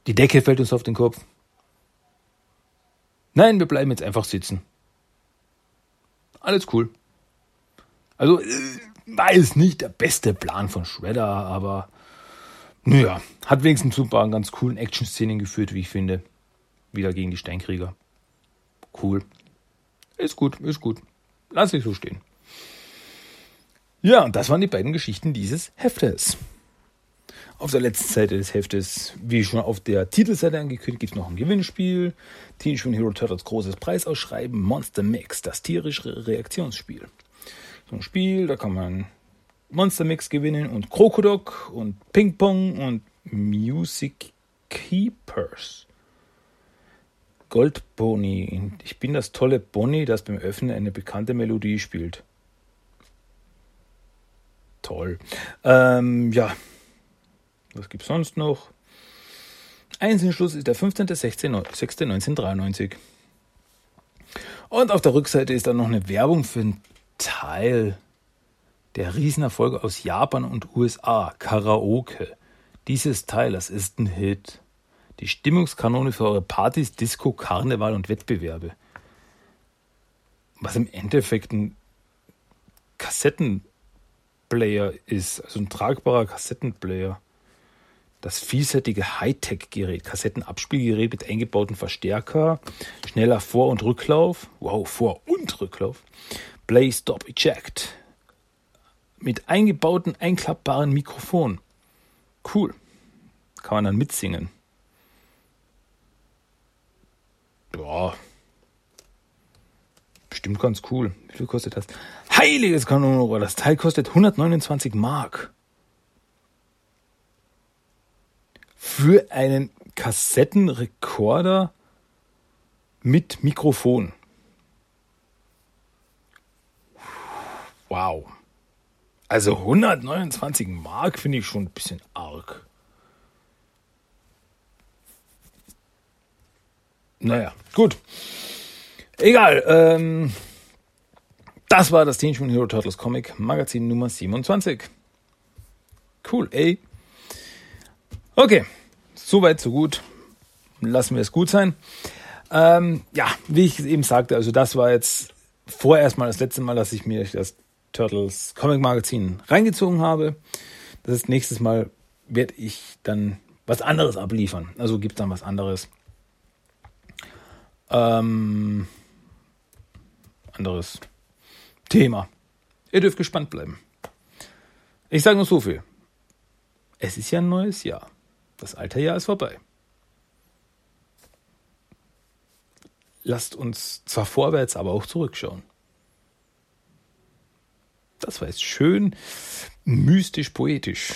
die Decke fällt uns auf den Kopf. Nein, wir bleiben jetzt einfach sitzen. Alles cool. Also, äh, war es nicht der beste Plan von Shredder, aber naja, hat wenigstens ein paar ganz coolen Action-Szenen geführt, wie ich finde. Wieder gegen die Steinkrieger. Cool. Ist gut, ist gut. Lass ich so stehen. Ja, und das waren die beiden Geschichten dieses Heftes. Auf der letzten Seite des Heftes, wie schon auf der Titelseite angekündigt, gibt es noch ein Gewinnspiel. Teenage Mutant Hero Turtles großes Preisausschreiben. Monster Mix, das tierische Reaktionsspiel. So ein Spiel, da kann man Monster Mix gewinnen und Krokodok und Ping Pong und Music Keepers. Gold Bonnie. Ich bin das tolle Bonnie, das beim Öffnen eine bekannte Melodie spielt. Toll. Ähm, ja. Was gibt's sonst noch? Einzelschluss ist der 15.06.1993. Und auf der Rückseite ist dann noch eine Werbung für einen Teil der Riesenerfolge aus Japan und USA, Karaoke. Dieses Teil, das ist ein Hit. Die Stimmungskanone für eure Partys, Disco, Karneval und Wettbewerbe. Was im Endeffekt ein Kassettenplayer ist, also ein tragbarer Kassettenplayer. Das vielseitige Hightech-Gerät, Kassettenabspielgerät mit eingebauten Verstärker, schneller Vor- und Rücklauf, wow, Vor- und Rücklauf, Play, Stop, Eject, mit eingebauten einklappbaren Mikrofon. Cool. Kann man dann mitsingen. Ja. Bestimmt ganz cool. Wie viel kostet das? Heiliges Kanonenrohr. Das Teil kostet 129 Mark. Für einen Kassettenrekorder mit Mikrofon. Wow. Also 129 Mark finde ich schon ein bisschen arg. Naja, gut. Egal. Ähm, das war das Teenage Mutant Hero Turtles Comic Magazin Nummer 27. Cool, ey. Okay, soweit, so gut. Lassen wir es gut sein. Ähm, ja, wie ich eben sagte, also das war jetzt vorerst mal das letzte Mal, dass ich mir das Turtles Comic Magazin reingezogen habe. Das ist nächstes Mal werde ich dann was anderes abliefern. Also gibt dann was anderes. Ähm, anderes Thema. Ihr dürft gespannt bleiben. Ich sage nur so viel. Es ist ja ein neues Jahr. Das alte Jahr ist vorbei. Lasst uns zwar vorwärts, aber auch zurückschauen. Das war jetzt schön mystisch poetisch,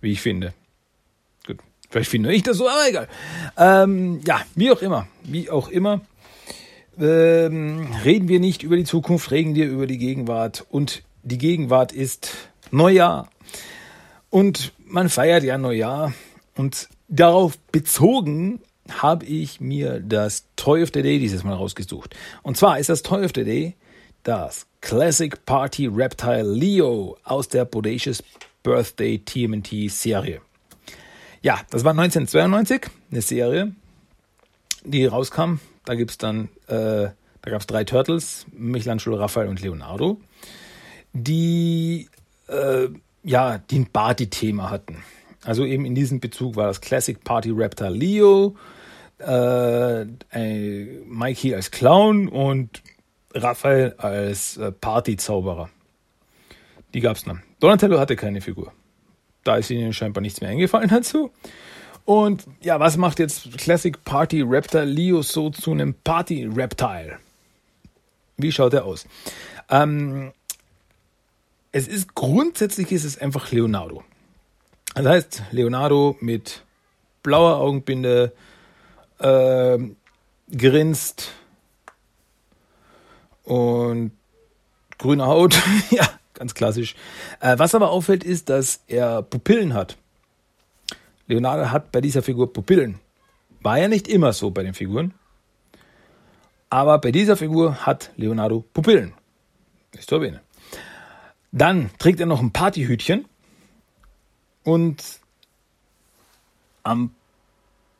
wie ich finde. Gut, vielleicht finde ich das so, aber egal. Ähm, ja, wie auch immer, wie auch immer. Ähm, reden wir nicht über die Zukunft, reden wir über die Gegenwart. Und die Gegenwart ist Neujahr. Und man feiert ja Neujahr. Und darauf bezogen habe ich mir das Toy of the Day dieses Mal rausgesucht. Und zwar ist das Toy of the Day das Classic Party Reptile Leo aus der Bodacious Birthday TMNT Serie. Ja, das war 1992, eine Serie, die rauskam. Da gibt's dann, äh, da gab's drei Turtles, Michelangelo, Raphael und Leonardo, die äh, ja, die ein Party-Thema hatten. Also eben in diesem Bezug war das Classic Party Reptile Leo, äh, Mikey als Clown und Raphael als äh, Partyzauberer. Die gab es dann. Donatello hatte keine Figur. Da ist ihnen scheinbar nichts mehr eingefallen dazu. Und ja, was macht jetzt Classic Party Raptor Leo so zu einem Party Reptile? Wie schaut er aus? Ähm, es ist grundsätzlich ist es einfach Leonardo. Das heißt, Leonardo mit blauer Augenbinde, äh, grinst, und grüne Haut, ja, ganz klassisch. Äh, was aber auffällt, ist, dass er Pupillen hat. Leonardo hat bei dieser Figur Pupillen. War ja nicht immer so bei den Figuren. Aber bei dieser Figur hat Leonardo Pupillen. Ist zu erwähnen. Dann trägt er noch ein Partyhütchen. Und am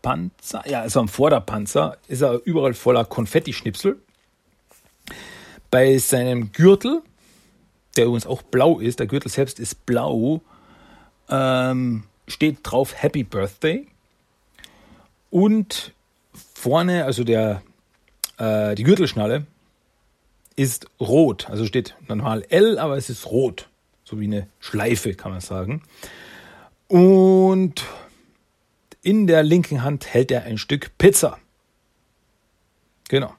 Panzer, ja, also am Vorderpanzer ist er überall voller Konfettischnipsel. Bei seinem Gürtel, der übrigens auch blau ist, der Gürtel selbst ist blau, ähm, steht drauf Happy Birthday. Und vorne, also der, äh, die Gürtelschnalle, ist rot. Also steht normal L, aber es ist rot. So wie eine Schleife, kann man sagen. Und in der linken Hand hält er ein Stück Pizza. Genau.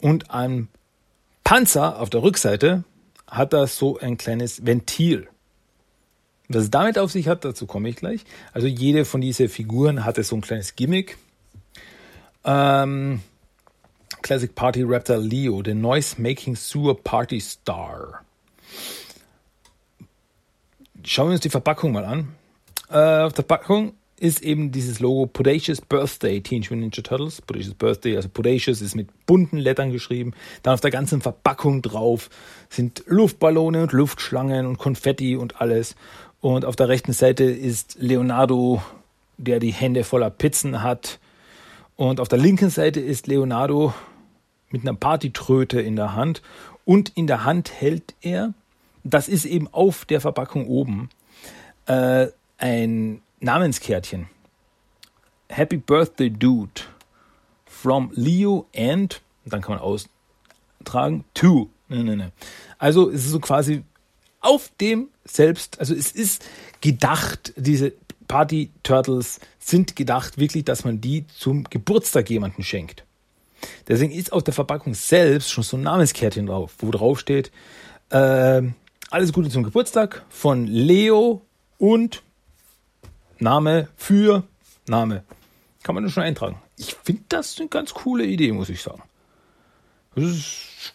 Und am Panzer auf der Rückseite, hat er so ein kleines Ventil. Was es damit auf sich hat, dazu komme ich gleich. Also jede von diesen Figuren hatte so ein kleines Gimmick. Ähm, Classic Party Raptor Leo, the Noise Making Sewer Party Star. Schauen wir uns die Verpackung mal an. Äh, auf der Verpackung ist eben dieses Logo Podacious Birthday Teenage Mutant Ninja Turtles. Podacious Birthday, also Podacious ist mit bunten Lettern geschrieben. Dann auf der ganzen Verpackung drauf sind Luftballone und Luftschlangen und Konfetti und alles. Und auf der rechten Seite ist Leonardo, der die Hände voller Pizzen hat. Und auf der linken Seite ist Leonardo mit einer Partytröte in der Hand. Und in der Hand hält er, das ist eben auf der Verpackung oben, äh, ein Namenskärtchen. Happy Birthday Dude from Leo and, dann kann man austragen, to. Nee, nee, nee. Also es ist so quasi auf dem selbst, also es ist gedacht, diese Party Turtles sind gedacht wirklich, dass man die zum Geburtstag jemanden schenkt. Deswegen ist auf der Verpackung selbst schon so ein Namenskärtchen drauf, wo drauf steht, äh, alles Gute zum Geburtstag von Leo und Name für Name. Kann man das schon eintragen. Ich finde das eine ganz coole Idee, muss ich sagen. Das ist,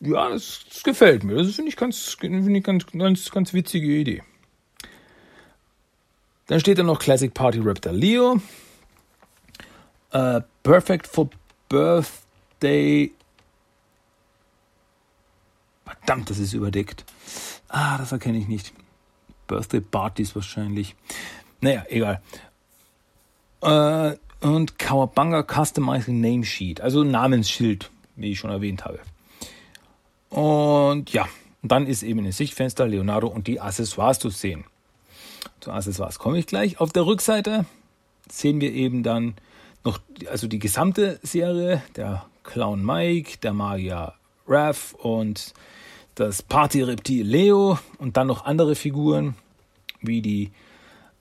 ja, das, das gefällt mir. Das finde ich ganz, finde ich ganz, ganz, ganz witzige Idee. Dann steht da noch Classic Party Raptor Leo. Uh, perfect for Birthday. Verdammt, das ist überdeckt. Ah, das erkenne ich nicht. Birthday Partys wahrscheinlich. Naja, egal. Äh, und Kawabanga Customizing Name Sheet, also Namensschild, wie ich schon erwähnt habe. Und ja, dann ist eben im Sichtfenster Leonardo und die Accessoires zu sehen. Zu Accessoires komme ich gleich. Auf der Rückseite sehen wir eben dann noch also die gesamte Serie, der Clown Mike, der Magier Raph und das Party-Reptil Leo und dann noch andere Figuren wie die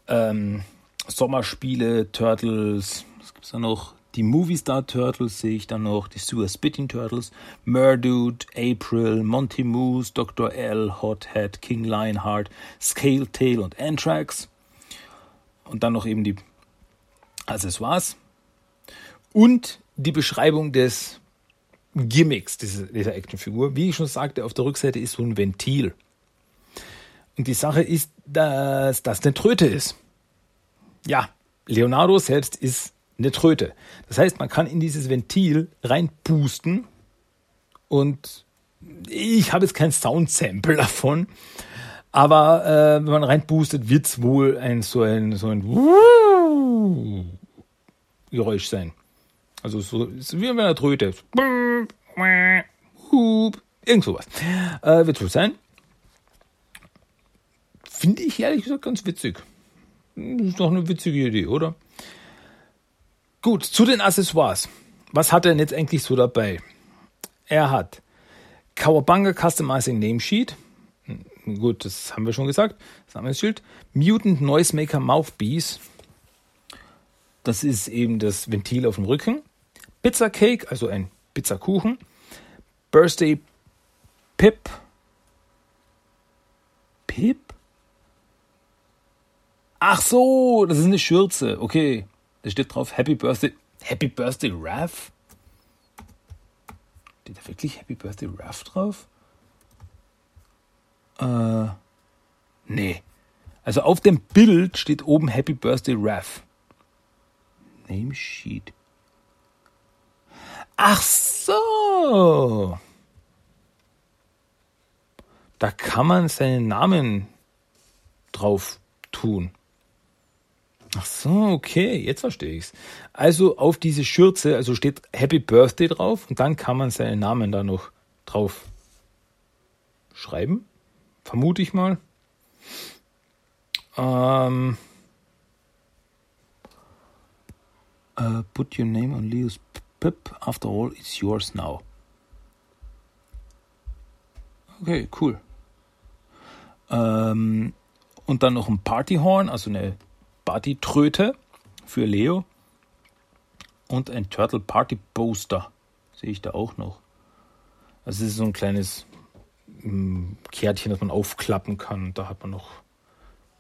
ähm, Sommerspiele Turtles. Was gibt es da noch? Die Movie Star Turtles sehe ich dann noch, die Sewer Spitting Turtles, Murdude, April, Monty Moose, Dr. L, Hothead, King Lionheart, Scale Tail und Anthrax. Und dann noch eben die Accessoires. Und die Beschreibung des Gimmicks dieser, dieser Actionfigur. Wie ich schon sagte, auf der Rückseite ist so ein Ventil. Und die Sache ist, dass das eine Tröte ist. Ja, Leonardo selbst ist eine Tröte. Das heißt, man kann in dieses Ventil reinpusten und ich habe jetzt kein Soundsample davon, aber äh, wenn man reinpustet, wird es wohl ein so ein so ein Geräusch sein. Also so ist wie bei einer Tröte. Irgend sowas. Äh, wird so sein. Finde ich ehrlich gesagt ganz witzig. Ist doch eine witzige Idee, oder? Gut, zu den Accessoires. Was hat er denn jetzt eigentlich so dabei? Er hat Kawabanga Customizing Name Sheet. Gut, das haben wir schon gesagt. Das Namensschild. Mutant Noisemaker Mouthpiece. Das ist eben das Ventil auf dem Rücken. Pizza Cake, also ein Pizzakuchen. Birthday Pip. Pip? Ach so, das ist eine Schürze. Okay. Da steht drauf Happy Birthday. Happy Birthday Raph? Steht da wirklich Happy Birthday Raph drauf? Äh. Nee. Also auf dem Bild steht oben Happy Birthday Raph. Name Sheet. Ach so. Da kann man seinen Namen drauf tun. Ach so, okay, jetzt verstehe ich's. Also auf diese Schürze, also steht Happy Birthday drauf und dann kann man seinen Namen da noch drauf schreiben, vermute ich mal. Ähm, uh, put your name on Leo's Pip. After all, it's yours now. Okay, cool. Ähm, und dann noch ein Partyhorn, also eine Partytröte für Leo. Und ein Turtle Party Poster sehe ich da auch noch. Also es ist so ein kleines ein Kärtchen, das man aufklappen kann. Da hat man noch.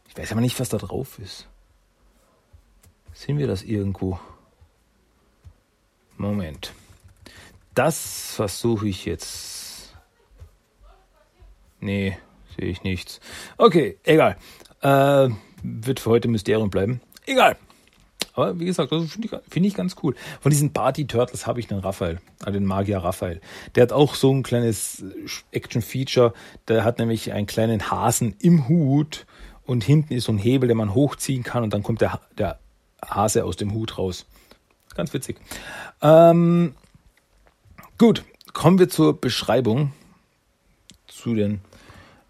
Ich weiß aber nicht, was da drauf ist. Sehen wir das irgendwo? Moment. Das versuche ich jetzt. Nee, sehe ich nichts. Okay, egal. Äh, wird für heute Mysterium bleiben. Egal. Aber wie gesagt, das finde ich, find ich ganz cool. Von diesen Party Turtles habe ich den Raphael, also den Magier Raphael. Der hat auch so ein kleines Action-Feature. Der hat nämlich einen kleinen Hasen im Hut und hinten ist so ein Hebel, den man hochziehen kann und dann kommt der, der Hase aus dem Hut raus. Ganz witzig. Ähm, gut, kommen wir zur Beschreibung. Zu den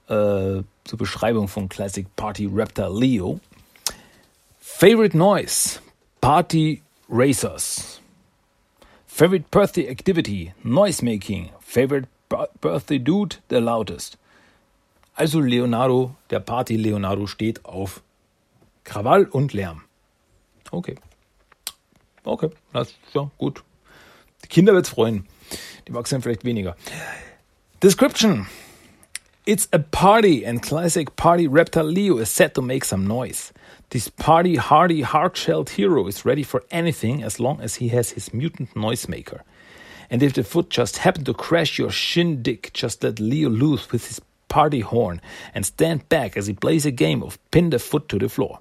äh, zur Beschreibung von Classic Party Raptor Leo. Favorite Noise, Party Racers. Favorite Birthday Activity, Noise Making. Favorite Birthday Dude, the loudest. Also Leonardo, der Party Leonardo steht auf Krawall und Lärm. Okay. Okay, das ist ja gut. Die Kinder wird's freuen. Die Erwachsenen vielleicht weniger. Description. It's a party and classic party reptile Leo is set to make some noise. This party hardy hard-shelled hero is ready for anything as long as he has his mutant noisemaker. And if the foot just happened to crash your shindig, just let Leo loose with his party horn and stand back as he plays a game of pin the foot to the floor.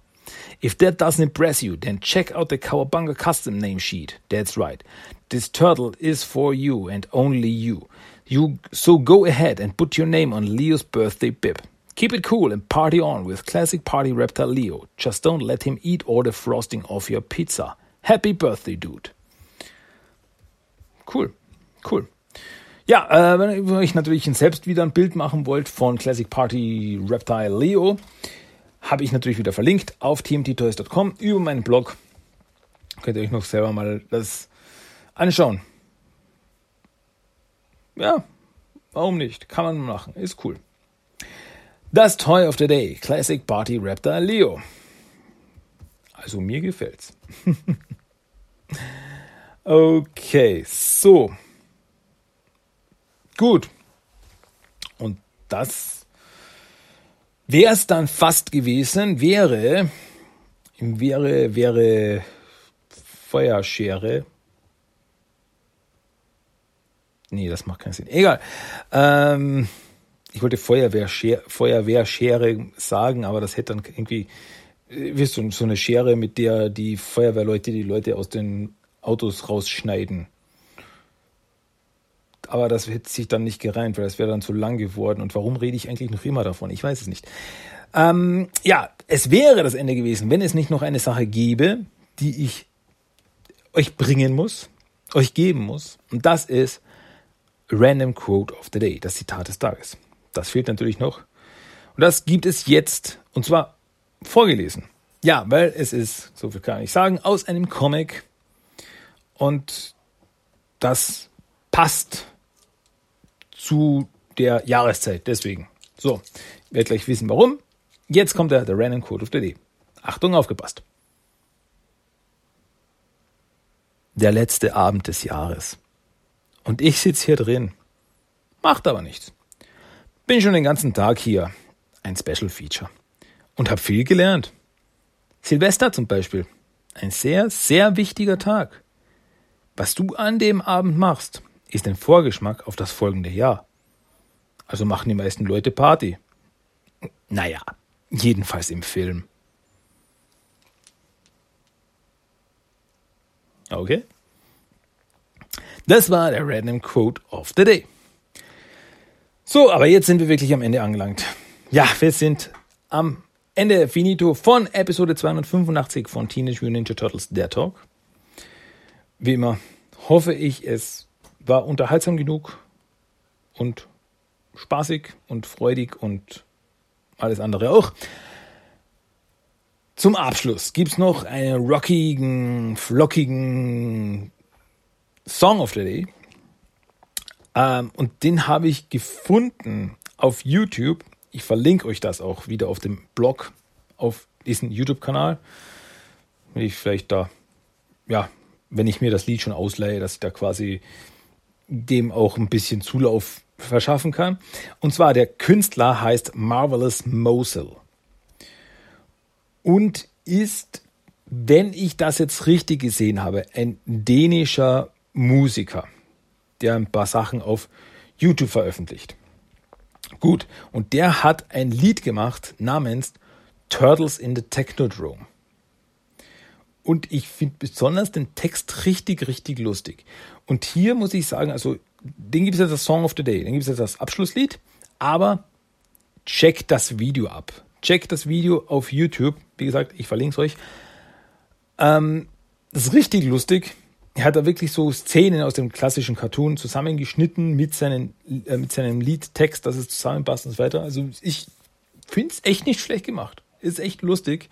If that doesn't impress you, then check out the Kawabanga custom name sheet. That's right. This turtle is for you and only you. You so go ahead and put your name on Leo's birthday bib. Keep it cool and party on with classic party reptile Leo. Just don't let him eat all the frosting off your pizza. Happy birthday, dude. Cool, cool. Ja, äh, wenn euch natürlich selbst wieder ein Bild machen wollt von Classic Party Reptile Leo, habe ich natürlich wieder verlinkt auf tmttoys.com über meinen Blog. Könnt ihr euch noch selber mal das anschauen ja, warum nicht? Kann man machen. Ist cool. Das Toy of the Day. Classic Party Raptor Leo. Also mir gefällt's. okay, so. Gut. Und das wäre es dann fast gewesen, wäre, wäre, wäre Feuerschere Nee, das macht keinen Sinn. Egal. Ähm, ich wollte Feuerwehrschere, Feuerwehrschere sagen, aber das hätte dann irgendwie, äh, wirst du, so eine Schere, mit der die Feuerwehrleute die Leute aus den Autos rausschneiden. Aber das hätte sich dann nicht gereimt, weil das wäre dann zu lang geworden. Und warum rede ich eigentlich noch immer davon? Ich weiß es nicht. Ähm, ja, es wäre das Ende gewesen, wenn es nicht noch eine Sache gäbe, die ich euch bringen muss, euch geben muss. Und das ist Random Quote of the Day, das Zitat des Tages. Das fehlt natürlich noch. Und das gibt es jetzt, und zwar vorgelesen. Ja, weil es ist, so viel kann ich sagen, aus einem Comic. Und das passt zu der Jahreszeit. Deswegen. So, ich werde gleich wissen, warum. Jetzt kommt der, der Random Quote of the Day. Achtung, aufgepasst. Der letzte Abend des Jahres. Und ich sitze hier drin. Macht aber nichts. Bin schon den ganzen Tag hier. Ein Special Feature. Und hab viel gelernt. Silvester zum Beispiel. Ein sehr, sehr wichtiger Tag. Was du an dem Abend machst, ist ein Vorgeschmack auf das folgende Jahr. Also machen die meisten Leute Party. Naja, jedenfalls im Film. Okay? Das war der Random Quote of the Day. So, aber jetzt sind wir wirklich am Ende angelangt. Ja, wir sind am Ende finito von Episode 285 von Teenage Mutant Ninja Turtles Der Talk. Wie immer hoffe ich, es war unterhaltsam genug und spaßig und freudig und alles andere auch. Zum Abschluss gibt's noch einen rockigen, flockigen Song of the Day. Ähm, und den habe ich gefunden auf YouTube. Ich verlinke euch das auch wieder auf dem Blog, auf diesen YouTube-Kanal. Wenn ich vielleicht da, ja, wenn ich mir das Lied schon ausleihe, dass ich da quasi dem auch ein bisschen Zulauf verschaffen kann. Und zwar der Künstler heißt Marvelous Mosul und ist, wenn ich das jetzt richtig gesehen habe, ein dänischer Musiker, der ein paar Sachen auf YouTube veröffentlicht. Gut, und der hat ein Lied gemacht namens Turtles in the Technodrome. Und ich finde besonders den Text richtig, richtig lustig. Und hier muss ich sagen, also den gibt es jetzt als Song of the Day, den gibt es jetzt als Abschlusslied, aber check das Video ab. Check das Video auf YouTube. Wie gesagt, ich verlinke es euch. Ähm, das ist richtig lustig. Er hat da wirklich so Szenen aus dem klassischen Cartoon zusammengeschnitten mit, seinen, äh, mit seinem Liedtext, dass es zusammenpasst und so weiter. Also ich finde es echt nicht schlecht gemacht. Ist echt lustig.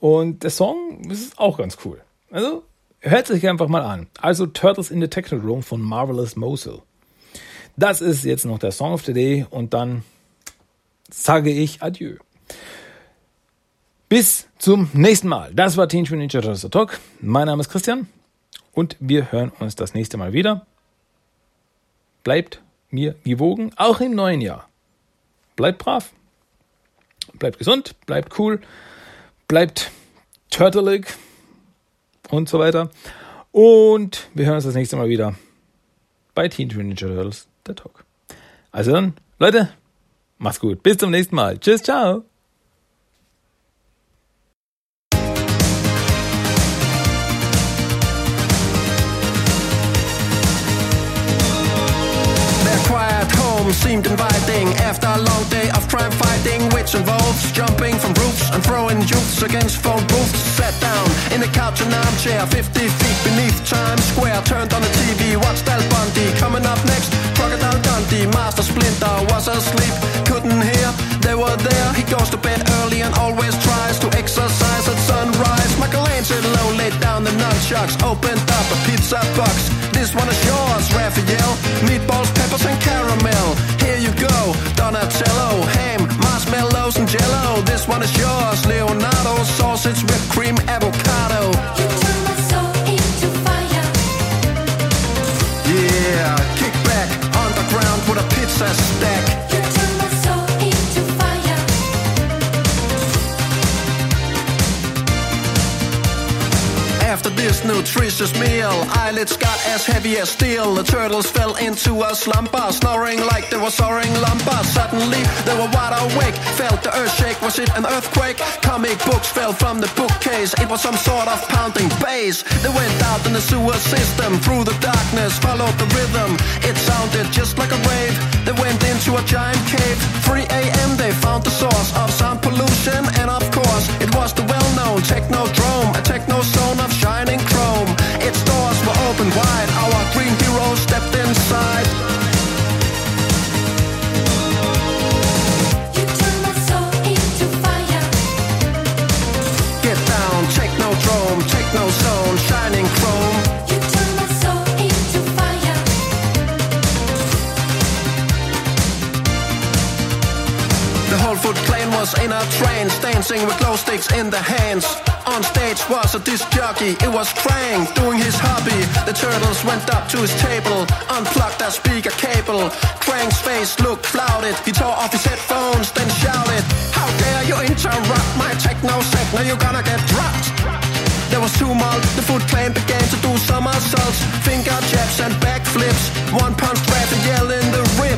Und der Song ist auch ganz cool. Also hört sich einfach mal an. Also Turtles in the Technodrome von Marvelous Mosul. Das ist jetzt noch der Song of the Day und dann sage ich Adieu. Bis zum nächsten Mal. Das war Teenage Mutant Ninja Turtles Talk. Mein Name ist Christian und wir hören uns das nächste Mal wieder. Bleibt mir gewogen, auch im neuen Jahr. Bleibt brav bleibt gesund, bleibt cool, bleibt turtelig und so weiter. Und wir hören uns das nächste Mal wieder bei Teen Ninja Turtles, der Talk. Also dann, Leute, macht's gut. Bis zum nächsten Mal. Tschüss, ciao. Seemed inviting after a long day of crime fighting, which involves jumping from roofs and throwing jukes against phone booths. Sat down in a couch and armchair, 50 feet beneath Times Square. Turned on the TV, watched Al Bundy. Coming up next, Crocodile Dundee. Master Splinter was asleep, couldn't hear. They were there. He goes to bed early and always tries to exercise laid down the nunchucks, opened up a pizza box. This one is yours, Raphael. Meatballs, peppers, and caramel. Here you go, Donatello. Ham, marshmallows, and jello. This one is yours, Leonardo. Sausage, whipped cream, avocado. This nutritious meal, eyelids got as heavy as steel. The turtles fell into a slumber, snoring like they were soaring lumber. Suddenly, they were wide awake, felt the earth shake. Was it an earthquake? Comic books fell from the bookcase. It was some sort of pounding bass. They went out in the sewer system, through the darkness, followed the rhythm. It sounded just like a rave. They went into a giant cave. 3 a.m. They found the source of sound pollution, and of course, it was the well-known Technodrome, a techno zone dancing with glow sticks in their hands. On stage was a disc jockey, it was Krang doing his hobby. The turtles went up to his table, unplugged that speaker cable. Krang's face looked clouded, he tore off his headphones, then shouted, How dare you interrupt my techno set, now you're gonna get dropped. There was tumult, the Foot Clan began to do somersaults, finger jabs and backflips. One punch grab and yell in the ribs.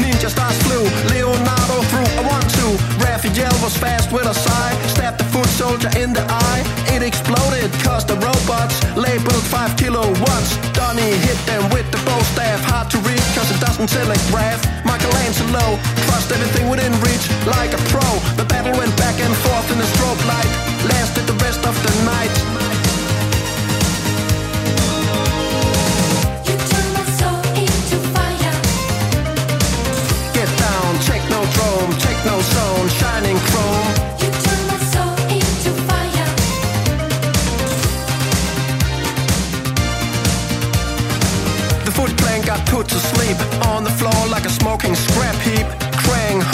Ninja stars flew, Leonardo threw a one-two. Raphael was fast with a sigh, stabbed the foot soldier in the eye. It exploded, cause the robots labeled 5 kilowatts. Donnie hit them with the bow staff, hard to read cause it doesn't telegraph. Michelangelo crossed everything within reach like a pro. The battle went back and forth in a strobe light, lasted the rest of the night. To sleep on the floor like a smoking scrap heap.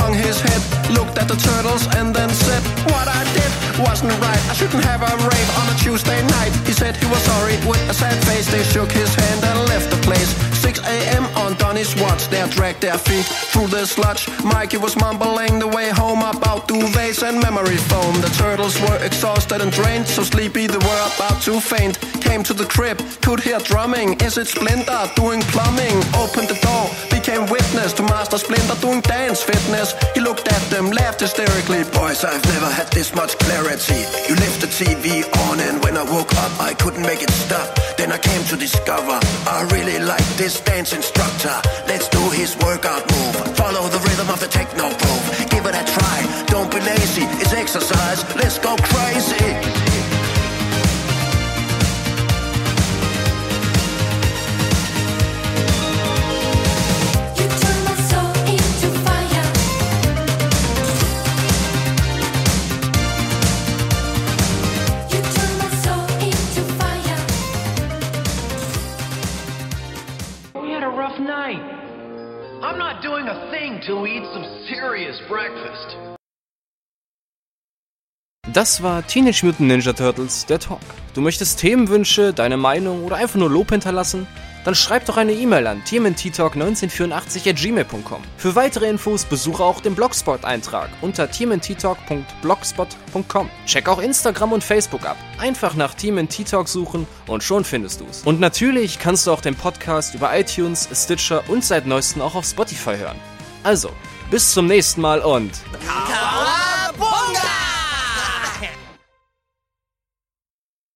Hung his head, looked at the turtles and then said, What I did wasn't right. I shouldn't have a rave on a Tuesday night. He said he was sorry with a sad face. They shook his hand and left the place. 6 a.m. on Donny's watch, they dragged their feet through the sludge. Mikey was mumbling the way home about duvets and memory foam. The turtles were exhausted and drained, so sleepy they were about to faint. Came to the crib, could hear drumming. Is it Splinter doing plumbing? Opened the door, became witness to Master Splinter doing dance fitness. He looked at them, laughed hysterically. Boys, I've never had this much clarity. You left the TV on, and when I woke up, I couldn't make it stop. Then I came to discover I really like this dance instructor. Let's do his workout move. Follow the rhythm of the techno groove. Give it a try. Don't be lazy. It's exercise. Let's go crazy. I'm not doing a thing till we eat some serious breakfast. Das war Teenage Mutant Ninja Turtles, der Talk. Du möchtest Themenwünsche, deine Meinung oder einfach nur Lob hinterlassen? Dann schreib doch eine E-Mail an tmnttalk1984 at gmail.com. Für weitere Infos besuche auch den Blogspot-Eintrag unter tmnttalk.blogspot.com. Check auch Instagram und Facebook ab. Einfach nach TMNT suchen und schon findest du's. Und natürlich kannst du auch den Podcast über iTunes, Stitcher und seit neuestem auch auf Spotify hören. Also, bis zum nächsten Mal und